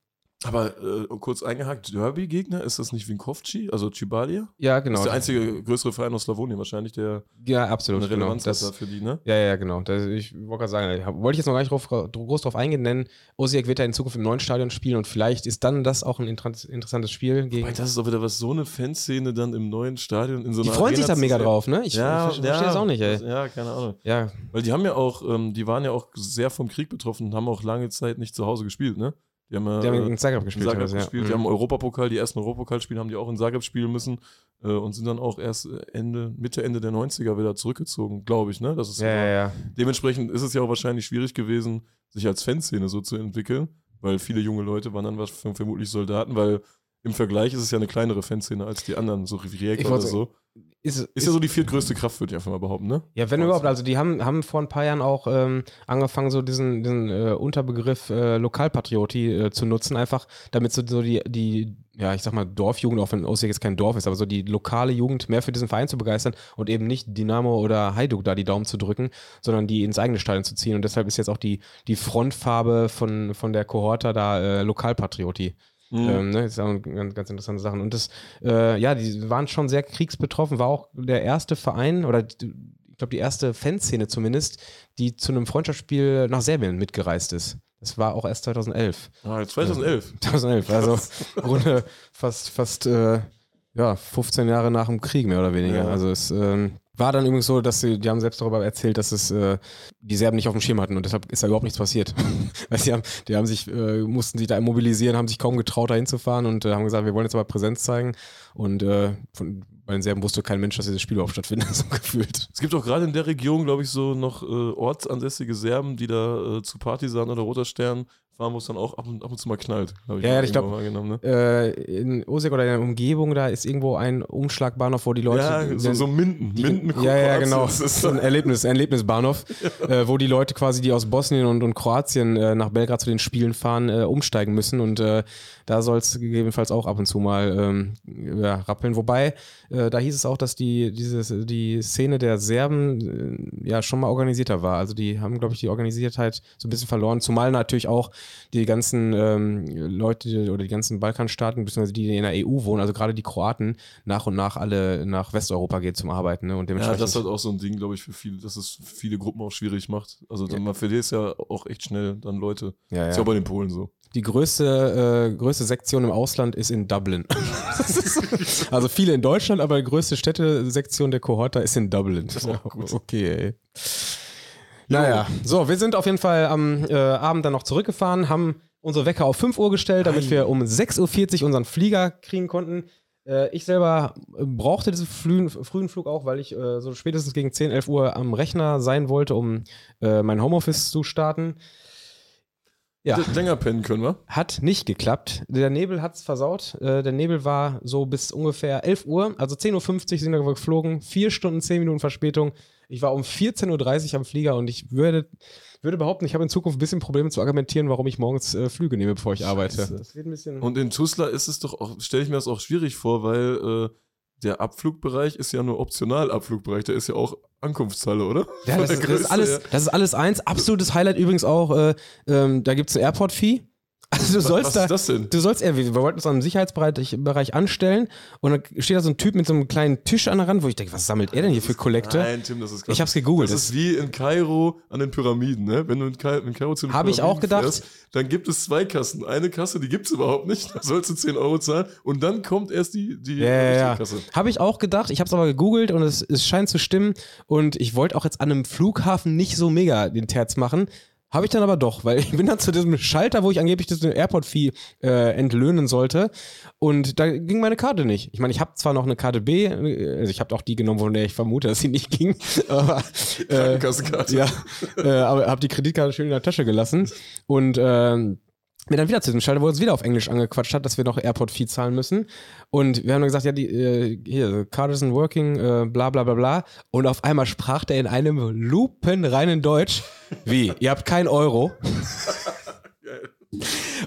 Aber äh, kurz eingehakt, Derby-Gegner, ist das nicht Winkowski, also Cibalia? ja, Das genau. ist der einzige größere Verein aus Slawonien wahrscheinlich, der ja, absolut. eine Genau. Relevanz Das, hat da für die, ne? Ja, ja, genau. Das, ich wollte gerade sagen, hab- wollte ich jetzt noch gar nicht drauf, groß drauf eingehen, denn Osijek wird ja in Zukunft im neuen Stadion spielen und vielleicht ist dann das auch ein inter- interessantes Spiel gegen. Weil das ist auch wieder was, so eine Fanszene dann im neuen Stadion in so Die einer freuen sich Arena da mega drauf, ne? Ich ja, ver- verstehe das auch nicht, ey. Ja, keine Ahnung. Ja, Weil die haben ja auch, ähm, die waren ja auch sehr vom Krieg betroffen und haben auch lange Zeit nicht zu Hause gespielt, ne? Die haben ja die haben äh, in Zagreb in gespielt. Zagreb teilweise, ja. gespielt. Mhm. Die haben Europapokal, die ersten Europapokalspiele haben die auch in Zagreb spielen müssen äh, und sind dann auch erst Ende, Mitte, Ende der 90er wieder zurückgezogen, glaube ich, ne? Das ist ja, ja, ja. Dementsprechend ist es ja auch wahrscheinlich schwierig gewesen, sich als Fanszene so zu entwickeln, weil viele junge Leute waren dann vermutlich Soldaten, weil im Vergleich ist es ja eine kleinere Fanszene als die anderen, so Rijeka oder so. Ist, Ist ja so die viertgrößte Kraft, würde ich einfach mal behaupten, ne? Ja, wenn überhaupt. Also die haben, haben vor ein paar Jahren auch ähm, angefangen, so diesen, diesen äh, Unterbegriff äh, Lokalpatriotie äh, zu nutzen, einfach damit so, so die, die, ja, ich sag mal, Dorfjugend, auch wenn Osijek jetzt kein Dorf ist, aber so die lokale Jugend mehr für diesen Verein zu begeistern und eben nicht Dynamo oder Hajduk da die Daumen zu drücken, sondern die ins eigene Stadion zu ziehen. Und deshalb ist jetzt auch die, die Frontfarbe von, von der Kohorte da äh, Lokalpatriotie. Mhm. Ähm, ne, auch eine ganz, ganz interessante Sache. Und das, äh, ja, die waren schon sehr kriegsbetroffen, war auch der erste Verein oder ich glaube die erste Fanszene zumindest, die zu einem Freundschaftsspiel nach Serbien mitgereist ist. Das war auch erst 2011. Ah, 2011. 2011, also im Grunde fast, fast äh, ja, 15 Jahre nach dem Krieg mehr oder weniger. Ja. Also es ähm, war dann übrigens so, dass sie, die haben selbst darüber erzählt, dass es äh, die Serben nicht auf dem Schirm hatten und deshalb ist da überhaupt nichts passiert. Weil sie haben, die haben sich, äh, mussten sich da mobilisieren, haben sich kaum getraut, da hinzufahren und äh, haben gesagt, wir wollen jetzt aber Präsenz zeigen. Und äh, von, bei den Serben wusste kein Mensch, dass dieses Spiel überhaupt stattfindet, so gefühlt. Es gibt auch gerade in der Region, glaube ich, so noch äh, ortsansässige Serben, die da äh, zu Partisan oder Roter Stern fahren, wo es dann auch ab und, ab und zu mal knallt. hab Ja, ja, ich glaub, irgendwann wahrgenommen, ne? Äh, in Osijek oder in der Umgebung, da ist irgendwo ein Umschlagbahnhof, wo die Leute. Ja, so, so Minden. die, Minden ja, ja, genau. Das ist ein Erlebnis, ein Erlebnisbahnhof, äh, wo die Leute quasi, die aus Bosnien und, und Kroatien äh, nach Belgrad zu den Spielen fahren, äh, umsteigen müssen. Und äh, da soll es gegebenenfalls auch ab und zu mal ähm, ja, rappeln. Wobei, da hieß es auch, dass die, dieses, die Szene der Serben ja schon mal organisierter war. Also die haben, glaube ich, die Organisiertheit so ein bisschen verloren. Zumal natürlich auch die ganzen ähm, Leute oder die ganzen Balkanstaaten, beziehungsweise die, die in der EU wohnen, also gerade die Kroaten, nach und nach alle nach Westeuropa geht zum Arbeiten. Ne? Und Ja, dementsprechend. das ist halt auch so ein Ding, glaube ich, für viele, dass es viele Gruppen auch schwierig macht. Also dann, man verliert ja auch echt schnell dann Leute. ja, Ist ja. ja auch bei den Polen so. Die größte, äh, größte Sektion im Ausland ist in Dublin. Also viele in Deutschland, aber die größte Städtesektion der Kohorta ist in Dublin. Das ist auch gut. Okay, ey. Naja, so, wir sind auf jeden Fall am äh, Abend dann noch zurückgefahren, haben unsere Wecker auf 5 Uhr gestellt, damit Ei. wir um 6.40 Uhr unseren Flieger kriegen konnten. Äh, ich selber äh, brauchte diesen frühen, frühen Flug auch, weil ich äh, so spätestens gegen 10, 11 Uhr am Rechner sein wollte, um äh, mein Homeoffice zu starten. Ja. Länger pennen können, wa? Hat nicht geklappt. Der Nebel hat es versaut. Äh, der Nebel war so bis ungefähr 11 Uhr, also 10.50 Uhr sind wir geflogen. Vier Stunden, zehn Minuten Verspätung. Ich war um 14.30 Uhr am Flieger und ich würde, würde behaupten, ich habe in Zukunft ein bisschen Probleme zu argumentieren, warum ich morgens äh, Flüge nehme, bevor ich arbeite. Und in Tuzla ist es doch auch, stelle ich mir das auch schwierig vor, weil äh, der Abflugbereich ist ja nur optional Abflugbereich, der ist ja auch Ankunftshalle, oder? ja, das, ist, das, ist alles, das ist alles eins. Absolutes Highlight übrigens auch, äh, ähm, da gibt es ein Airport-Fee. Also du sollst Was da. ist das denn? Du sollst eher, wir wollten uns am Sicherheitsbereich Bereich anstellen und dann steht da so ein Typ mit so einem kleinen Tisch an der Rand, wo ich denke, was sammelt er denn hier für Kollekte? Nein, Tim, das ist krass. Ich hab's gegoogelt. Das ist wie in Kairo an den Pyramiden, ne? Wenn du in, Kai in Kairo zu den Hab ich auch Pyramiden gedacht. fährst, dann gibt es zwei Kassen. Eine Kasse, die gibt's überhaupt nicht, da sollst du 10 Euro zahlen und dann kommt erst die, die Ja, ja, ja. Kasse. Habe ich auch gedacht. Ich habe es aber gegoogelt und es, es scheint zu stimmen. Und ich wollte auch jetzt an einem Flughafen nicht so mega den Terz machen. Habe ich dann aber doch, weil ich bin dann zu diesem Schalter, wo ich angeblich das Airport-Fee äh, entlöhnen sollte. Und da ging meine Karte nicht. Ich meine, ich habe zwar noch eine Karte B, äh, also ich habe auch die genommen, von der ich vermute, dass sie nicht ging. Aber, äh, Krankenkassenkarte. ja, äh, aber habe die Kreditkarte schön in der Tasche gelassen. Und ähm, mir dann wieder zu diesem Schalter, wo er uns wieder auf Englisch angequatscht hat, dass wir noch Airport-Fee zahlen müssen. Und wir haben dann gesagt, ja, die, äh, hier, card isn't working, äh, bla bla bla bla. Und auf einmal sprach der in einem lupenreinen Deutsch, wie, ihr habt kein Euro?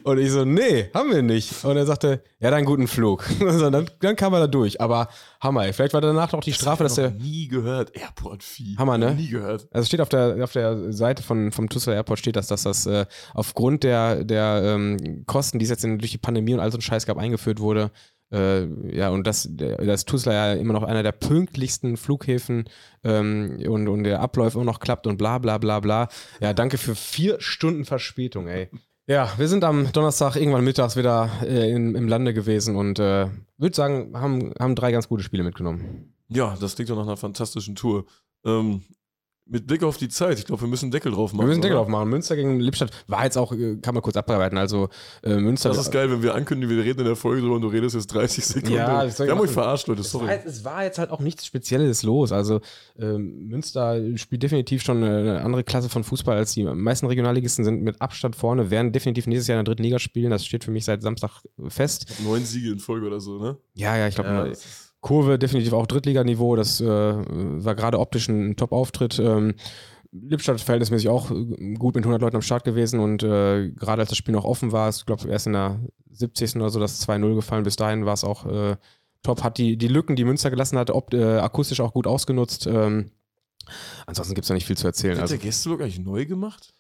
Und ich so, nee, haben wir nicht. Und er sagte, ja, dann guten Flug. Also dann, dann kam er da durch. Aber Hammer, ey. vielleicht war danach doch die Strafe, dass noch nie gehört. Airport-Fee. Hammer, ne? Nie gehört. also steht auf der, auf der Seite von, vom Tuzla Airport steht, dass das, dass das äh, aufgrund der, der ähm, Kosten, die es jetzt in, durch die Pandemie und all so ein Scheiß gab, eingeführt wurde. Äh, ja, und das, der, das Tuzla ja immer noch einer der pünktlichsten Flughäfen ähm, und, und der Ablauf immer noch klappt und bla bla bla bla. Ja, danke für vier Stunden Verspätung, ey. Ja, wir sind am Donnerstag irgendwann mittags wieder äh, in, im Lande gewesen und äh, würde sagen, haben, haben drei ganz gute Spiele mitgenommen. Ja, das klingt doch nach einer fantastischen Tour. Ähm, mit Blick auf die Zeit, ich glaube, wir müssen einen Deckel drauf machen. Wir müssen Deckel oder? drauf machen. Münster gegen Lippstadt war jetzt auch, äh, kann man kurz abarbeiten. Also äh, Münster. Das ist geil, wenn wir ankündigen, wir reden in der Folge drüber und du redest jetzt 30 Sekunden. Ja, ich soll wir haben euch verarscht, Leute, es, war sorry. jetzt, es war jetzt halt auch nichts Spezielles los. Also ähm, Münster spielt definitiv schon eine andere Klasse von Fußball als die meisten Regionalligisten sind mit Abstand vorne, werden definitiv nächstes Jahr in der dritten Liga spielen. Das steht für mich seit Samstag fest. Neun Siege in Folge oder so, ne? Ja, ja, ich glaube, Ja, das Kurve definitiv auch Drittliganiveau. Das äh, war gerade optisch ein Top-Auftritt. Ähm, Lippstadt ist verhältnismäßig auch äh, gut mit 100 Leuten am Start gewesen und äh, gerade als das Spiel noch offen war, ich glaube erst in der 70. oder so das 2-0 gefallen. Bis dahin war es auch äh, top. Hat die, die Lücken, die Münster gelassen hat, opt, äh, akustisch auch gut ausgenutzt. Ähm, ansonsten gibt es da nicht viel zu erzählen. Hat Also, der Gästeblock eigentlich neu gemacht?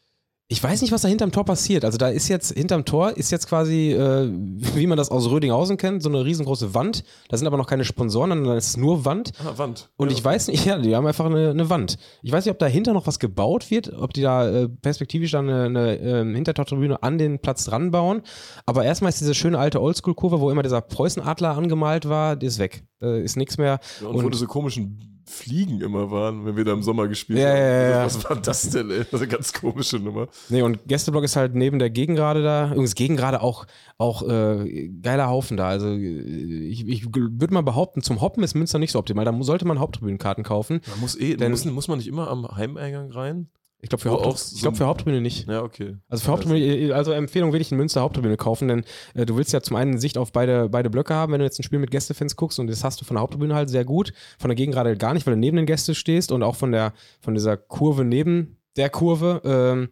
Ich weiß nicht, was da hinterm Tor passiert. Also da ist jetzt, hinterm Tor ist jetzt quasi, äh, wie man das aus Rödinghausen kennt, so eine riesengroße Wand. Da sind aber noch keine Sponsoren, sondern da ist nur Wand. Ah, Wand. Und ja. ich weiß nicht, ja, die haben einfach eine, eine Wand. Ich weiß nicht, ob dahinter noch was gebaut wird, ob die da äh, perspektivisch dann eine, eine ähm, Hintertortribüne an den Platz dran bauen. Aber erstmal ist diese schöne alte Oldschool-Kurve, wo immer dieser Preußenadler angemalt war, die ist weg. Da ist nichts mehr. Ja, und, wo und- diese komischen Fliegen immer waren, wenn wir da im Sommer gespielt Ja, haben. ja, ja, ja. Was war das denn, ey? Das ist eine ganz komische Nummer. Nee, und Gästeblock ist halt neben der Gegengrade da. Übrigens, Gegengrade auch, auch äh, geiler Haufen da. Also äh, ich, ich würde mal behaupten, zum Hoppen ist Münster nicht so optimal. Da sollte man Haupttribünenkarten kaufen. Man muss eh, Denn- muss, muss man nicht immer am Heimeingang rein? Ich glaube, für, Haupt so glaub, für Haupttribüne nicht. Ja, okay. Also für Haupttribüne, also Empfehlung will ich in Münster Haupttribüne kaufen, denn äh, du willst ja zum einen Sicht auf beide, beide Blöcke haben, wenn du jetzt ein Spiel mit Gästefans guckst und das hast du von der Haupttribüne halt sehr gut, von der Gegend gerade gar nicht, weil du neben den Gästen stehst und auch von der von dieser Kurve neben der Kurve ähm,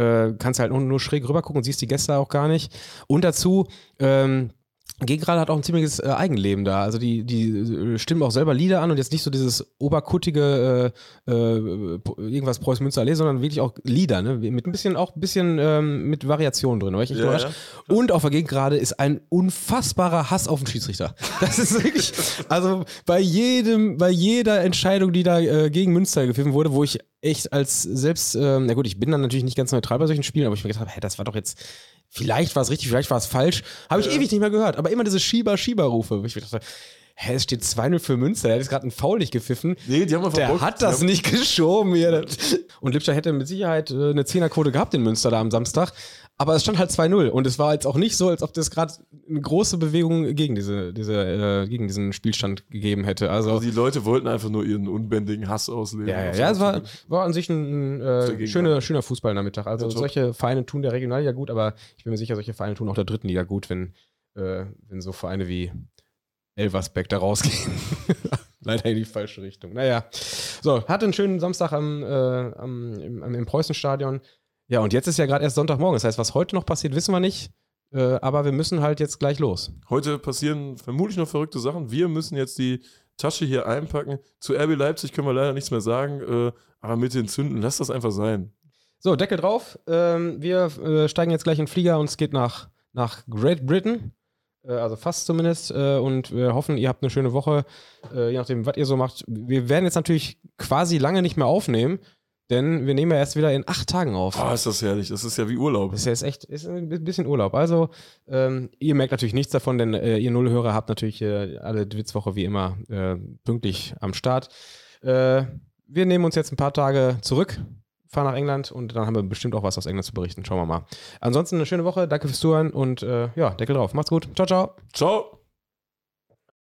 äh, kannst halt nur, nur schräg rüber gucken und siehst die Gäste auch gar nicht. Und dazu ähm, Gegengrade hat auch ein ziemliches äh, Eigenleben da. Also die, die äh, stimmen auch selber Lieder an und jetzt nicht so dieses oberkuttige äh, äh, irgendwas Preuß Münster Allee, sondern wirklich auch Lieder, ne? Mit ein bisschen auch ein bisschen ähm, mit Variation drin. War ich echt Ja, überrascht. Und auf der Gegengrade ist ein unfassbarer Hass auf den Schiedsrichter. Das ist wirklich, also bei jedem, bei jeder Entscheidung, die da äh, gegen Münster gepfiffen wurde, wo ich echt als selbst, ähm, na gut, ich bin dann natürlich nicht ganz neutral bei solchen Spielen, aber ich mir gedacht habe, hä, das war doch jetzt, vielleicht war es richtig, vielleicht war es falsch, habe ich ewig nicht mehr gehört. Aber immer diese Schieber-Schieber-Rufe, wo ich mir dachte, hä, es steht 2-0 für Münster, der hat jetzt gerade einen Foul nicht gepfiffen. Nee, die haben Der Bock. hat das nicht geschoben hier. Und Lipscher hätte mit Sicherheit äh, eine Zehnerquote gehabt in Münster da am Samstag. Aber es stand halt 2-0. Und es war jetzt auch nicht so, als ob das gerade eine große Bewegung gegen, diese, diese, äh, gegen diesen Spielstand gegeben hätte. Also, Also die Leute wollten einfach nur ihren unbändigen Hass ausleben. ja, ja, ja, es war, war an sich ein äh, schöner, schöner Fußballnachmittag. Also Ja, solche Vereine tun der Regionalliga gut, aber ich bin mir sicher, solche Vereine tun auch der dritten Liga gut, wenn, äh, wenn so Vereine wie Elversbeck da rausgehen. Leider in die falsche Richtung. Naja. So, hatte einen schönen Samstag am, äh, am, im, am, im Preußenstadion. Ja, und jetzt ist ja gerade erst Sonntagmorgen. Das heißt, was heute noch passiert, wissen wir nicht. Äh, aber wir müssen halt jetzt gleich los. Heute passieren vermutlich noch verrückte Sachen. Wir müssen jetzt die Tasche hier einpacken. Zu RB Leipzig können wir leider nichts mehr sagen, äh, aber mit den Zünden, lass das einfach sein. So, Deckel drauf. Ähm, wir äh, steigen jetzt gleich in den Flieger und es geht nach, nach Great Britain. Äh, also fast zumindest. Äh, und wir hoffen, ihr habt eine schöne Woche. Äh, je nachdem, was ihr so macht. Wir werden jetzt natürlich quasi lange nicht mehr aufnehmen, denn wir nehmen ja erst wieder in acht Tagen auf. Oh, ist das herrlich. Das ist ja wie Urlaub. Das ist jetzt echt ist ein bisschen Urlaub. Also, ähm, ihr merkt natürlich nichts davon, denn äh, ihr Nullhörer habt natürlich äh, alle Witzwoche wie immer äh, pünktlich am Start. Äh, wir nehmen uns jetzt ein paar Tage zurück, fahren nach England und dann haben wir bestimmt auch was aus England zu berichten. Schauen wir mal. Ansonsten eine schöne Woche. Danke fürs Zuhören und äh, ja, Deckel drauf. Macht's gut. Ciao, ciao. Ciao.